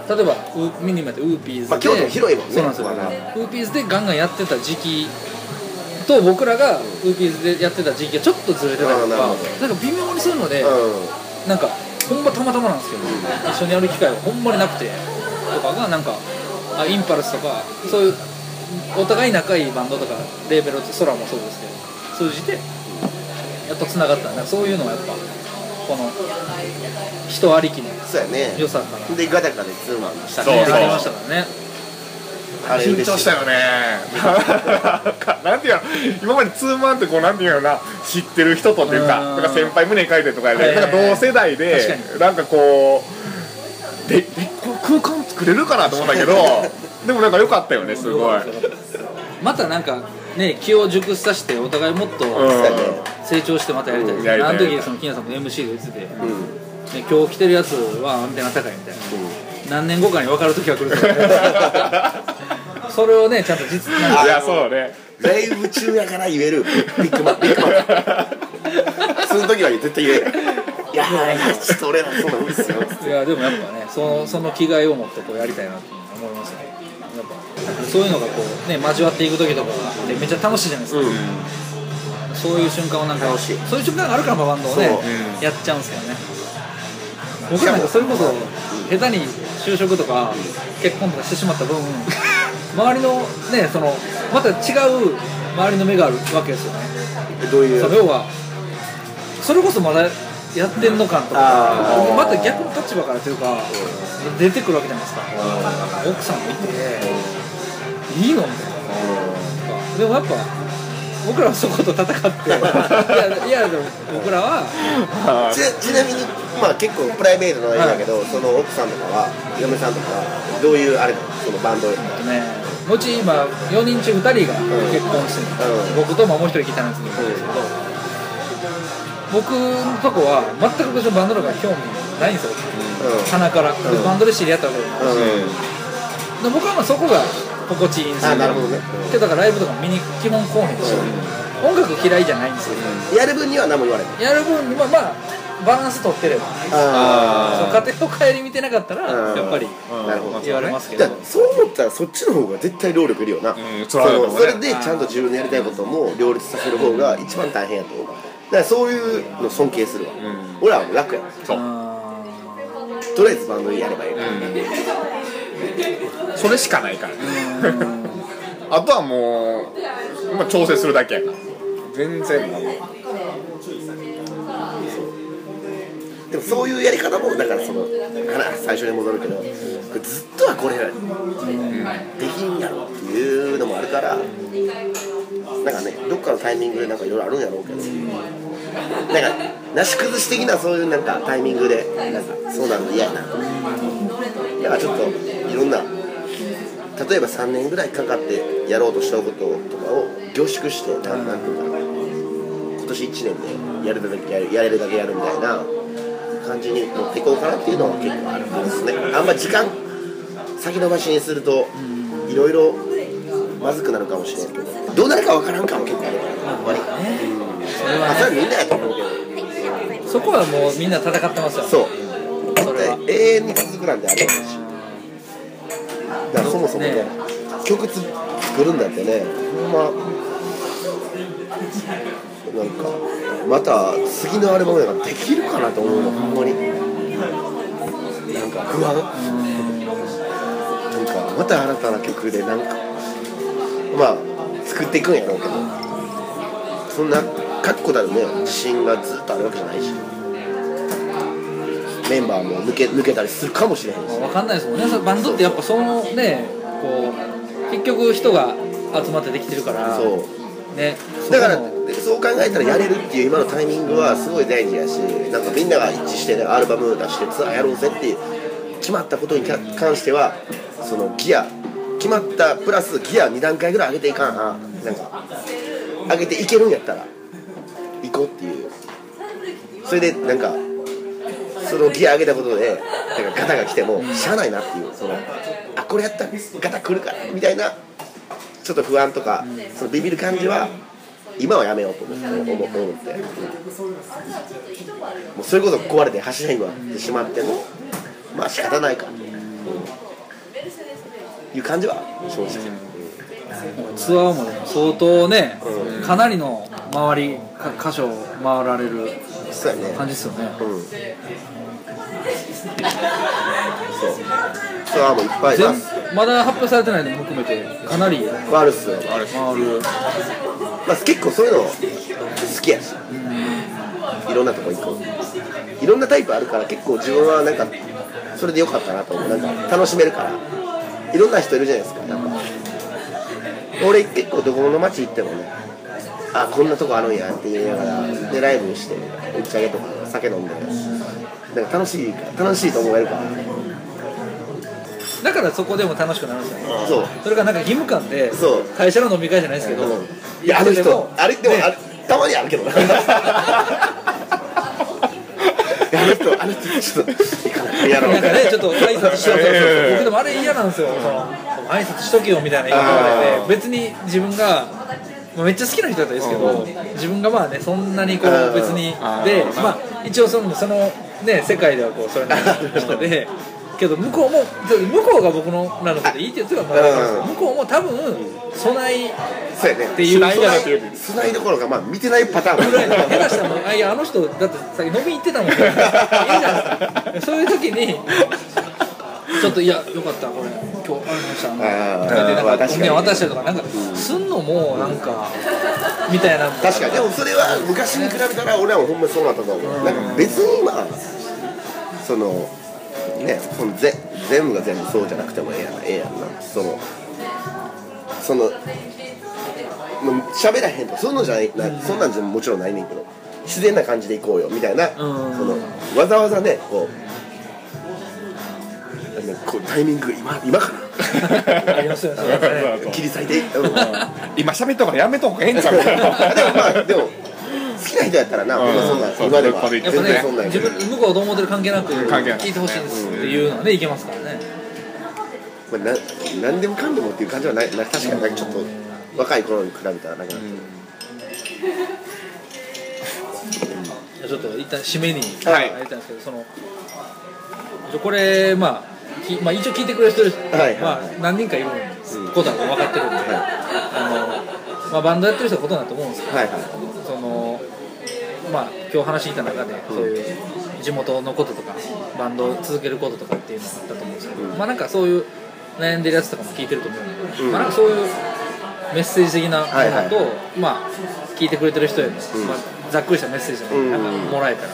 S1: 例えばウミニマってウーピーズで、
S2: まあ京都広いもんね。
S1: そうなんですよ、ウーピーズでガンガンやってた時期と僕らがウーピーズでやってた時期がちょっとずれてたりとか
S2: な
S1: んか微妙にそういうので、
S2: う
S1: なんかほんまたまたまなんですけど、一緒にやる機会がほんまになくてとかがなんかあインパルスとかそういうお互い仲いいバンドとかレーベルって空もそうですけど通じてやっとつながったなんかそういうのはやっぱこの人ありきの
S2: んそうやね。
S1: 良さから。
S2: でガタガタツーマンでした
S3: そうそう。
S1: ありましたからね。
S3: 緊張したよね。なんていうの？今までツーマンってこうなんていうのな？知ってる人とっていうか
S1: うん。
S3: なんか先輩胸書いてとかで、
S1: はい。はいはい
S3: なんか同世代で
S1: 確
S3: なんかこうででこの空間作れるかなと思ったけど でもなんか良かったよねすごい、
S1: またなんかね気を熟させてお互いもっと成長してまたやりたいです
S3: やりたい
S1: あの時その金谷さんも MC で言ってて、ね、
S2: うん。
S1: 今日来てるやつはアンテナ高いみたいな。何年後かに分かる時が来るから それをねちゃんと実
S3: いやそうね。
S2: ライブ中やから言える。ビッグマンビッグマン。その時は絶対言えないいやいやちょっと俺らそうなんですよ。
S1: いやでもやっぱねそのその気概を持ってこうやりたいなと思いますねそういうのがこうね交わっていく時とかってめっちゃ楽しいじゃないですか、そういう瞬間をなんか
S2: 楽しい。
S1: そういう瞬間があるからバンドをね、
S3: そう。
S1: やっちゃうんですよね。僕なんかそれこそ下手に就職とか結婚とかしてしまった分 周りのねそのまた違う周りの目があるわけですよね。
S2: どういう？
S1: 要はそれこそまだやってんのかとかまた逆の立場からというか出てくるわけじゃないですか。奥さんもいていいのみたいな。でもやっぱ僕らはそこと戦っていやいやでも僕らは
S2: ちちなみにまあ結構プライベートのあれだけど、その奥さんとかは嫁さんとかはどういうあれそのバンド
S1: ねうち今4人中2人が結婚してる、
S2: うん。
S1: 僕とももう一人ギターなんですけど、僕のとこは全く別にバンドとか興味ないんですよ。
S2: うん。
S1: 鼻から、
S2: ん。
S1: バンドで知り合ったわけでもないし、
S2: うん。
S1: で僕はまあそこが心地いいんですよ。
S2: あなるほどね。
S1: けどだからライブとか見に基本来おへんし、音楽嫌いじゃないんですよ。
S2: やる分には何も言われない
S1: やる分まあまあバランス取ってれば。家庭の帰り見てなかったら
S2: うん。
S1: やっぱり言われますけど。
S2: だからそう思ったらそっちの方が絶対労力いるよな、
S3: ん
S2: そ
S3: それはで
S2: ちゃんと自分のやりたいことも両立させる方が一番大変やと思う。だからそういうの尊敬するわ、俺らはもう楽や。
S3: そう。
S1: あ
S2: とりあえずバンドやればいい、
S3: それしかないから。あとはもう、まあ、調整するだけやから全然。なん
S2: でもそういうやり方もだからその最初に戻るけどずっとはこれ、できんやろっていうのもあるからなんかねどっかのタイミングでなんかいろいろあるんやろうけど。なんかなし崩し的なそういうなんかタイミングでなんかそうなるの嫌やな。とだからちょっといろんな例えば3年ぐらいかかってやろうとしたこととかを凝縮してなんなんていうかな今年1年でやれるだけやるやれるだけやるみたいな感じに持っていこうかなっていうのは結構あるんですね。あんま時間先延ばしにするといろいろまずくなるかもしれんけどどうなるかわからんかも結構あるからやっぱり
S1: それは
S2: まあそれはみんなやと思うけど。
S1: そこはもうみんな戦ってますよ。
S2: そう。
S1: それは。
S2: で永遠に続くなんてあれへんしだからそもそもね
S1: ね。
S2: 曲つ作るんだってね。ほんま。なんかまた次のアルバムができるかなと思うのほんまに。なんか不安。なんかまた新たな曲でなんかまあ作っていくんやろうけど。そんな確固たるね自信がずっとあるわけじゃないしメンバーも抜け抜けたりするかもしれへんし
S1: 分かんないですもんね。バンドってやっぱそのねこう結局人が集まってできてるから
S2: そう。
S1: ね。
S2: だから
S1: そ
S2: う考えたらやれるっていう今のタイミングはすごい大事やしなんかみんなが一致して、ね、アルバム出してツアーやろうぜって決まったことに関してはそのギア決まったプラスギア2段階ぐらい上げていかんななんか上げていけるんやったら行こうっていう。それでなんかそのギア上げたことでなんかガタが来てもしゃあないなっていう。そのあこれやった。らガタ来るからみたいなちょっと不安とかそのビビる感じは今はやめようと思って思思って、うんもうそれこそ壊れて走れんくなってしまってもまあ仕方ないか、うん。いう感じは正直、
S1: ツアーも相当ね
S2: う
S1: かなりの周りか箇所を回られる感じですよね。
S2: うんそう。ツアーもいっぱい
S1: 全
S2: ま
S1: だ発表されてないの？も含めて。かなり。
S2: ワルス
S1: 回る
S2: まあ、結構そういうの好きやし、いろんなとこ行くいろんなタイプあるから結構自分はなんかそれでよかったなと思う。なんか楽しめるから。いろんな人いるじゃないですか。やっぱ俺結構どこの街行ってもねあこんなとこあるんやって言いながらでライブして打ち上げとか酒飲んでなんか楽しい楽しいと思えるから。
S1: だからそこでも楽しくなるんですよ。ね
S2: そう。
S1: それがなんか義務感で
S2: そう。
S1: 会社の飲み会じゃないですけど
S2: いやあの人あれでもあれたまにあるけどな。いやあの人あの人ちょっと行かな。いやろう
S1: なんかねちょっと挨拶しようと僕でもあれ嫌なんですよ。その挨拶しとけよみたいな言い方で別に自分がまあめっちゃ好きな人だったですけど自分がまあねそんなにこう別にでまあ一応そのそのね世界ではこうそれな人でけど向こうも向こうが僕のなのでいいって言ってたかるんですけど向こうも多分備え
S2: っていうスナイどころかまあ見てないパターン。
S1: ぐらいの下手したらあいやあの人だってさっき飲み行ってたもんいいじゃないですか。そういう時にちょっといやよかったこれ。今日ありました
S2: あー
S1: とかでなんか渡したりとかなんかすんのもなんかみたいな。
S2: 確かに。でもそれは昔に比べたら俺はほんまにそうなったと思う。なんか別に今そのねそのぜ全部が全部そうじゃなくてもええやんええやんな。そのそのもう喋らへんとかそういうのじゃないなそんなんじゃもちろんないねんけど自然な感じでいこうよみたいな。そ
S1: ん。
S2: のわざわざねこうこうタイミング今今か
S1: ありま
S2: 切り裂いて。うん。
S3: 今喋っとからやめとええんちゃう？か
S2: でもまあでも好きな人やったらな、ほん。まそんな
S3: そう
S2: 今でも
S3: そういう
S2: 全然そんな
S1: ね自分向こうどう思ってる関係なく聞いてほしいですっていうのはねいけますからね。
S2: まあ、な何でもかんでもっていう感じはない。な確かになんかちょっと若い頃に比べたらなくなってる
S1: ちょっと一旦締めに
S3: はい。
S1: 入りたいんですけどそのちょこれまあきまあ、一応聞いてくれてる人、
S2: はい。はいはい
S1: まあ、何人かいることは分かってるんで、あのまあ、バンドやってる人はことだと思うんですけど、
S2: はいはい。
S1: そのまあ今日話聞いた中でそういう地元のこととかバンドを続けることとかっていうのがあったと思うんですけど、まあなんかそういう悩んでるやつとかも聞いてると思うんで、
S2: うん。
S1: まあなんかそういうメッセージ的なものと、
S2: はい。はい
S1: まあ聞いてくれてる人への、
S2: ん。
S1: まあ、ざっくりしたメッセージをなん。かもらえたら、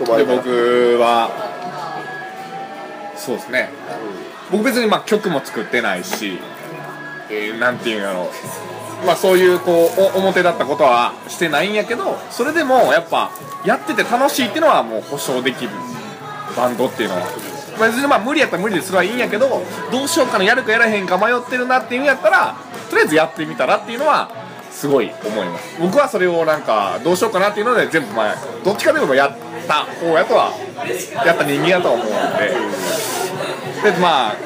S2: うんと
S3: で僕はそうですね。僕別にまあ曲も作ってないし、えーなんていうんやろ。うまあそういうこうお表だったことはしてないんやけどそれでもやっぱやってて楽しいっていうのはもう保証できるバンドっていうのは。まあ、別にまあ無理やったら無理ですれはいいんやけどどうしようかなやるかやらへんか迷ってるなっていうんやったらとりあえずやってみたらっていうのはすごい思います。僕はそれをなんかどうしようかなっていうので全部まあどっちかでもやった方やとはやった人間やとは思うので。でまあ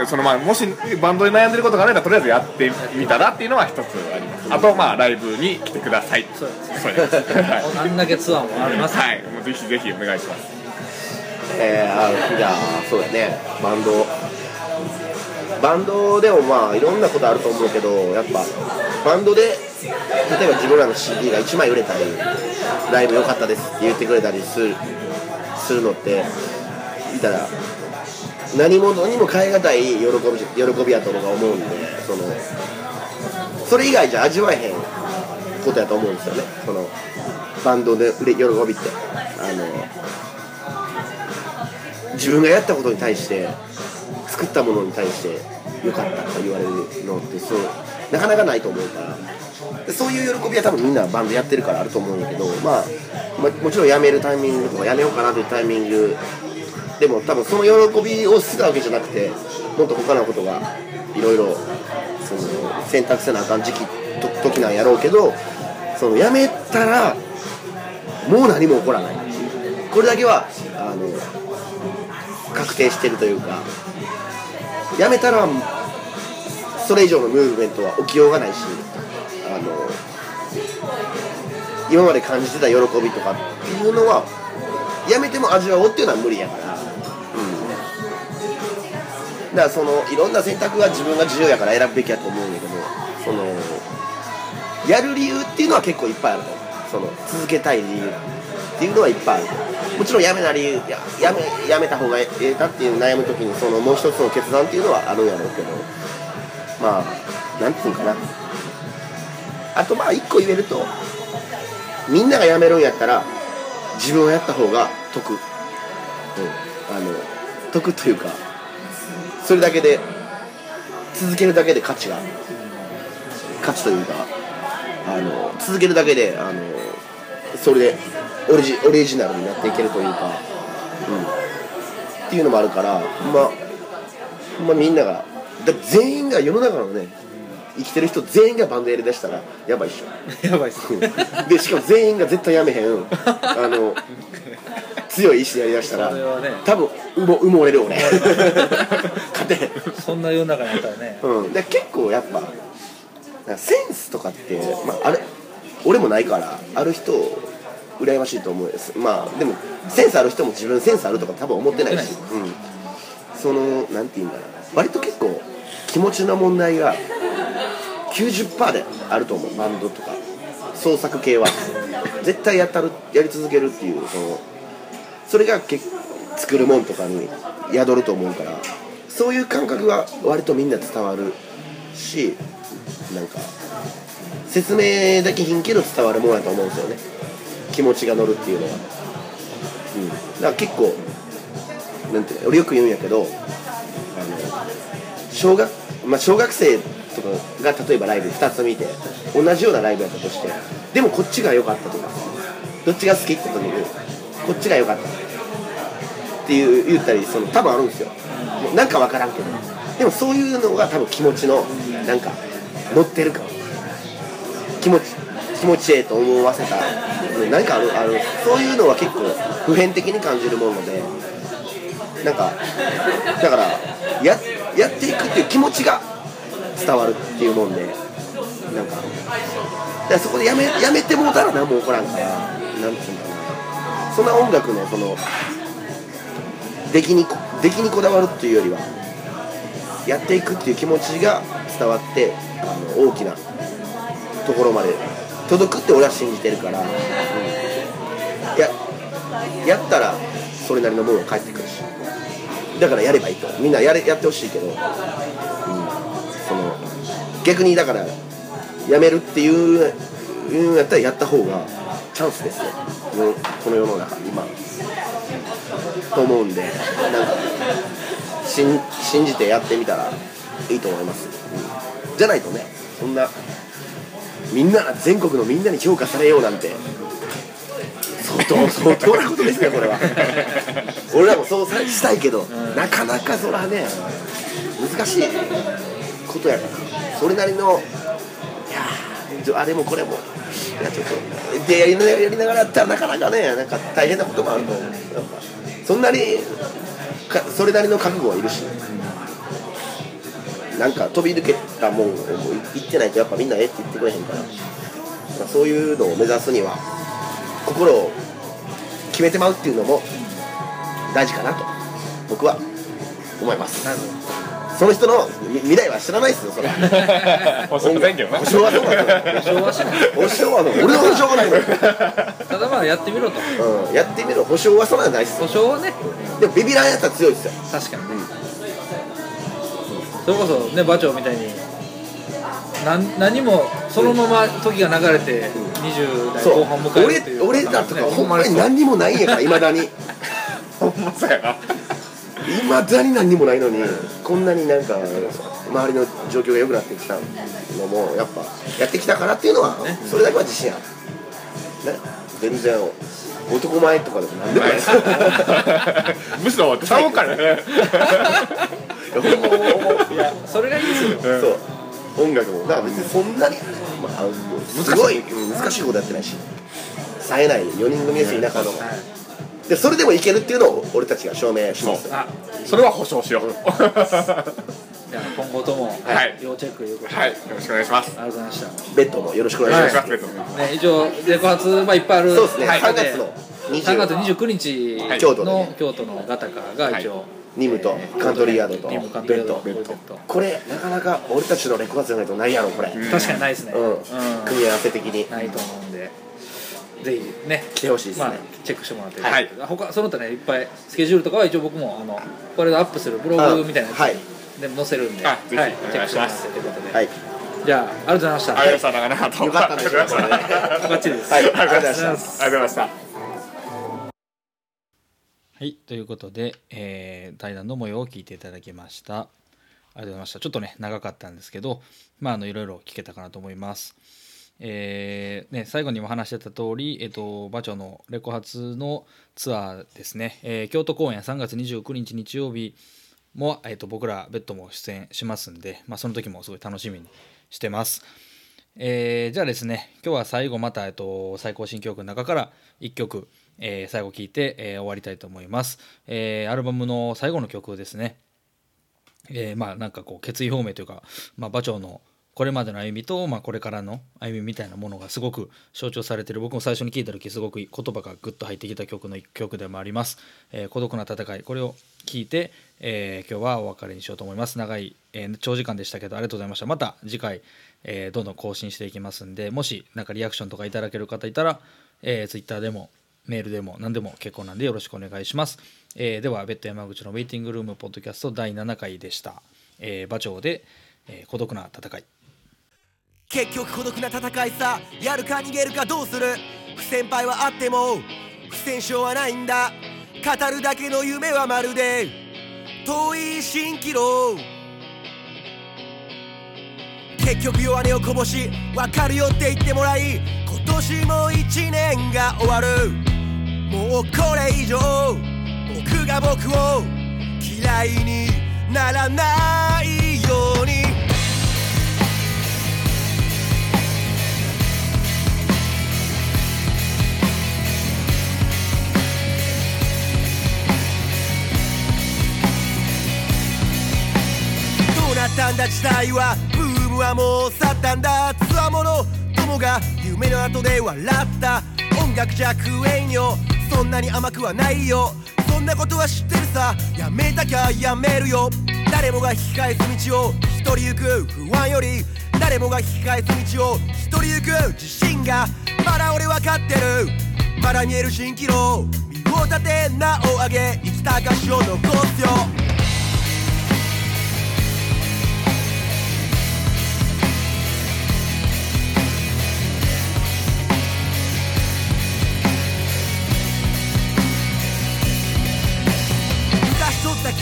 S3: うんそのまあもしバンドで悩んでることがあればとりあえずやってみたらっていうのは一つあります。あとまあライブに来てください。
S1: そうです。
S3: それですはい
S1: あんだけツアーもあります、
S3: はい。もうぜひぜひお願いします。
S2: えー、あじゃあそうだね。バンド。バンドでもまあいろんなことあると思うけどやっぱバンドで例えば自分らの CD が1枚売れたりライブ良かったですって言ってくれたりするするのって見たら何者にも代え難い喜び喜びやと思うんでそのそれ以外じゃ味わえへんことやと思うんですよね。そのバンドで喜びって。あの自分がやったことに対して作ったものに対して良かったとか言われるのってそうなかなかないと思うから。そういう喜びは多分みんなバンドやってるからあると思うんだけど、まあ、まもちろん辞めるタイミングとか辞めようかなというタイミングでも多分その喜びを捨てたわけじゃなくてもっと他のことがいろいろ選択せなあかん時期と時なんやろうけどその辞めたらもう何も起こらない。これだけはあの確定してるというか辞めたらそれ以上のムーブメントは起きようがないしあの今まで感じてた喜びとかっていうのは辞めても味わおうっていうのは無理やから、うん、だからそのいろんな選択は自分が自由やから選ぶべきやと思うんだけどそのやる理由っていうのは結構いっぱいあるとその続けたい理由っていうのはいっぱいあるもちろんやめな理由ややめやめた方がええかっていう悩む時にそのもう一つの決断っていうのはあるんやろうけどまあなんていうんかな。あとまあ一個言えるとみんなが辞めるんやったら自分がやった方が得、うん、あの得というかそれだけで続けるだけで価値が価値というかあの続けるだけであのそれでオリジオリジナルになっていけるというか、うん、っていうのもあるからほんまあ、ま、みんながだ全員が世の中のね生きてる人全員がバンドやりだしたらやばいっしょ。
S1: やばいっす。
S2: うん。でしかも全員が絶対やめへん。あの強い意志でやりだしたら
S1: ね。
S2: 多分埋も埋もれる俺。勝てへん。
S1: そんな世の中にあったらね。
S2: うん、で結構やっぱセンスとかって、まあ、あれ俺もないからある人羨ましいと思うです。まあでもセンスある人も自分センスあるとか多分思ってないし、うん、そのなんていうんだろう。割と結構気持ちの問題が90%であると思う。バンドとか。創作系は。絶対やたるやり続けるっていうそのそれがけ作るもんとかに宿ると思うから。そういう感覚が割とみんな伝わるしなんか説明だけひんけど伝わるもんやと思うんですよね。気持ちが乗るっていうのは。うん。だから結構なんて俺よく言うんやけどあの小学,、まあ、小学生とかが例えばライブ2つ見て同じようなライブやったとしてでもこっちが良かったとかどっちが好きって時にこっちが良かったっていう言ったりその多分あるんですよ。もうなんか分からんけど。でもそういうのが多分気持ちのなんか乗ってるか気持ち気持ちええと思わせた。何かあるある。そういうのは結構普遍的に感じるものでなんかだからややっていくっていう気持ちが伝わるっていうもんでなんか。だからそこでやめやめてもうたら何も起こらんからなんつうんだろうな。そんな音楽のその出来にこ出来にこだわるっていうよりはやっていくっていう気持ちが伝わってあの大きなところまで届くって俺は信じてるから、うん、ややったらそれなりのものが返ってくるし。だからやればいいと。みんなやれやってほしいけど、逆にだからやめるっていういうんやったらやった方がチャンスですよよこの世の中今。と思うんでなんか信信じてやってみたらいいと思います、うんじゃないとねそんなみんな全国のみんなに評価されようなんて相当 相当なことですねこれは。俺らもそうさしたいけど、なかなかそらね難しいことやからそれなりのいやあれもこれもいやちょっとでやりなやりながらったらなかなかねなんか大変なこともあると思うそんなにかそれなりの覚悟はいるしなんか飛び抜けたもんを言ってないとやっぱみんなえって言ってくれへんから、まあ、そういうのを目指すには心を決めてまうっていうのも大事かなと僕は思います。その人のみ未来は知らないですよそれ。は
S3: 保証せんけどな。
S2: 保証はそうなんですよ。
S1: 昭和しない。
S2: 保証は俺の保証がないのよ、
S1: ただまあやってみろと。
S2: うん、やってみろ。保証はそんなんないっすよ。
S1: 保証はね。
S2: でもビビらんやったら強いですよ。
S1: 確かに。ね、それこそね馬長みたいに何何もそのまま時が流れて20代
S2: そう
S1: 後半迎えるっていう
S2: 俺俺らとか
S1: ね
S2: ほんまに何にもないんやからいまだに。い
S3: ほんまそうやな
S2: まだに何にもないのにこんなになんか周りの状況が良くなってきたのもやっぱやってきたからっていうのはそれだけは自信ある。ね。全然男前とかでも何でもない。で す
S3: むしろ頼むからね。
S1: いやそれがいいですよ。
S2: そう。音楽も。だから別にそんなに、まあ、すごいうん難しいことやってないし冴えない。4人組ですよ田舎のでそれでもいけるっていうのを俺たちが証明します。
S1: あ
S3: それは保証しよう。
S1: じゃあ今後とも
S3: はい。
S1: 要チェックいうことで、
S3: はい。よろしくお願いします。
S1: ありがとうございました。
S2: ベッドもよろしくお
S3: お
S2: 願いします、
S3: 願い
S1: ね、一応レコ発、まあ、いっぱいある。
S2: そうですね、
S1: はい。
S2: 3月の
S1: 3月
S2: 20
S1: 29日の、
S3: はい。
S2: 京都でね。
S1: 京都のガタカが一応、
S2: ニムとカントリーヤードと。ベッド。
S1: ベッド。
S2: これなかなか俺たちのレコードじゃないとないやろこれ、うん。
S1: 確かにないですね、
S2: 組み合わせ的に。
S1: ないと思うんでぜひね
S2: 来てほしいですね、
S1: まあ、チェックしてもらって、
S3: はい。
S1: 他その他ねいっぱいスケジュールとかは一応僕もあのこれでアップするブログみたいなやつ
S2: はい。
S1: でも載せるんで、
S3: あぜひ
S1: はい、
S3: お
S1: チェックしてもら
S3: 願いします
S1: ってということで、
S2: はい。
S1: じゃあありがとうございました。
S3: ありがとうございました。
S2: よかったんでしょうこれね
S1: バッチリです、
S2: はい。ありがとうございました
S3: ありがとうございました。
S1: はい、ということで、えー対談の模様を聞いていただきました。ありがとうございました。ちょっとね、長かったんですけど、まあ、あの、いろいろ聞けたかなと思います。えーね、最後にも話してた通り、えっ、と、馬長のレコ発のツアーですね、えー京都公演3月29日日曜日も、えー、と僕らベッドも出演しますんで、まあ、その時もすごい楽しみにしてます。えーじゃあですね今日は最後また、えっと、最高新曲の中から1曲、えー最後聴いて、えー終わりたいと思います、えーアルバムの最後の曲ですね。えーまあなんかこう決意表明というか、まあ、馬長のこれまでの歩みと、まあ、これからの歩みみたいなものがすごく象徴されてる僕も最初に聞いた時すごく言葉がグッと入ってきた曲の一曲でもあります「えー孤独な戦い」これを聞いて、えー今日はお別れにしようと思います長い、えー長時間でしたけどありがとうございましたまた次回、えーどんどん更新していきますんでもしなんかリアクションとかいただける方いたら、えー、Twitter でもメールでも何でも結構なんでよろしくお願いします。えーでは、ベッド山口のウェイティングルームポッドキャスト第7回でした。えー馬長で、えー孤独な戦い。
S5: 結局孤独な戦いさやるか逃げるかどうする？不先輩はあっても不戦勝はないんだ。語るだけの夢はまるで。遠い蜃気楼。結局弱音をこぼし分かるよって言ってもらい今年も一年が終わる。もうこれ以上僕が僕を嫌いにならないように。ったんだ時代はブーム
S2: はもう去ったんだつわもの友が夢の後で笑った。音楽じゃ食えんよ。そんなに甘くはないよ。そんなことは知ってるさ。やめたきゃやめるよ。誰もが引き返す道を一人行く。不安より誰もが引き返す道を一人行く。自信がまだ俺わかってる。まだ見える蜃気楼。身を立て名を上げ。生きた証を残すよ。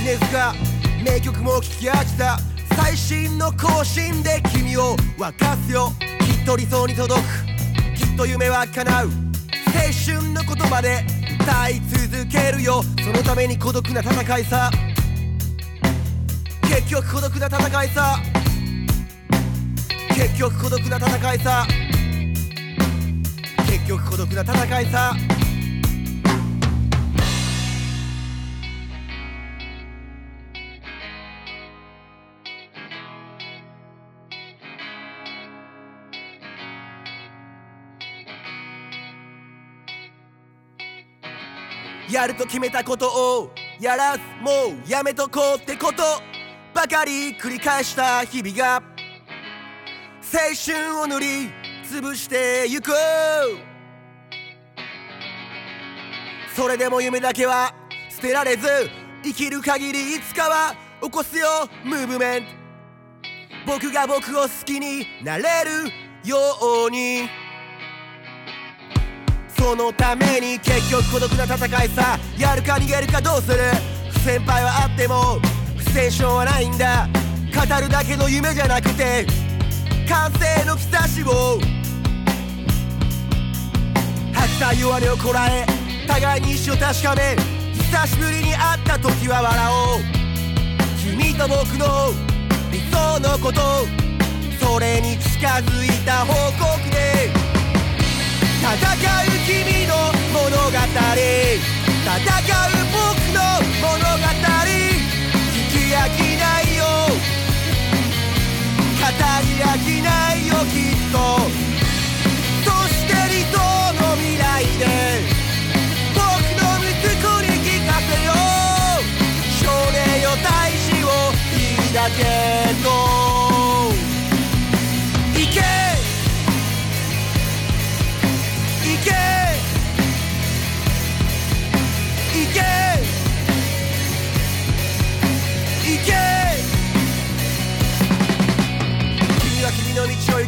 S2: 昔撮った記念塚名曲も聴き飽きた。最新の更新で君を沸かすよ。きっと理想に届く。きっと夢は叶う。青春の言葉で歌い続けるよ。そのために孤独な戦いさ。結局孤独な戦いさ。結局孤独な戦いさ。結局孤独な戦いさ。やると決めたことをやらずもうやめとこうってこと。ばかり繰り返した日々が青春を塗りつぶしてゆく。それでも夢だけは捨てられず生きる限りいつかは起こすよムーブメント。僕が僕を好きになれるように。そのために結局孤独な戦いさ。やるか逃げるかどうする。不先輩はあっても不戦勝はないんだ。語るだけの夢じゃなくて完成の兆しを。吐きた弱音をこらえ互いに意志を確かめ久しぶりに会った時は笑おう。君と僕の理想のこと。それに近づいた報告で戦う君の物語。戦う僕の物語。聞き飽きないよ。語り飽きないよきっと。そして理想の未来で。僕の息子に聞かせよう。少年よ大志を抱けと。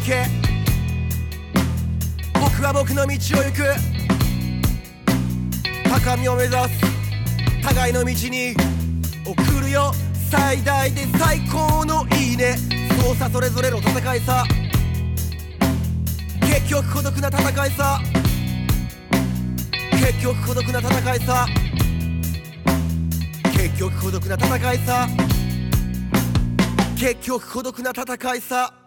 S2: け。僕は僕の道を行く。高みを目指す。互いの道に送るよ。最大で最高のいいね。そうさそれぞれの戦いさ。結局孤独な戦いさ。結局孤独な戦いさ。結局孤独な戦いさ。結局孤独な戦いさ。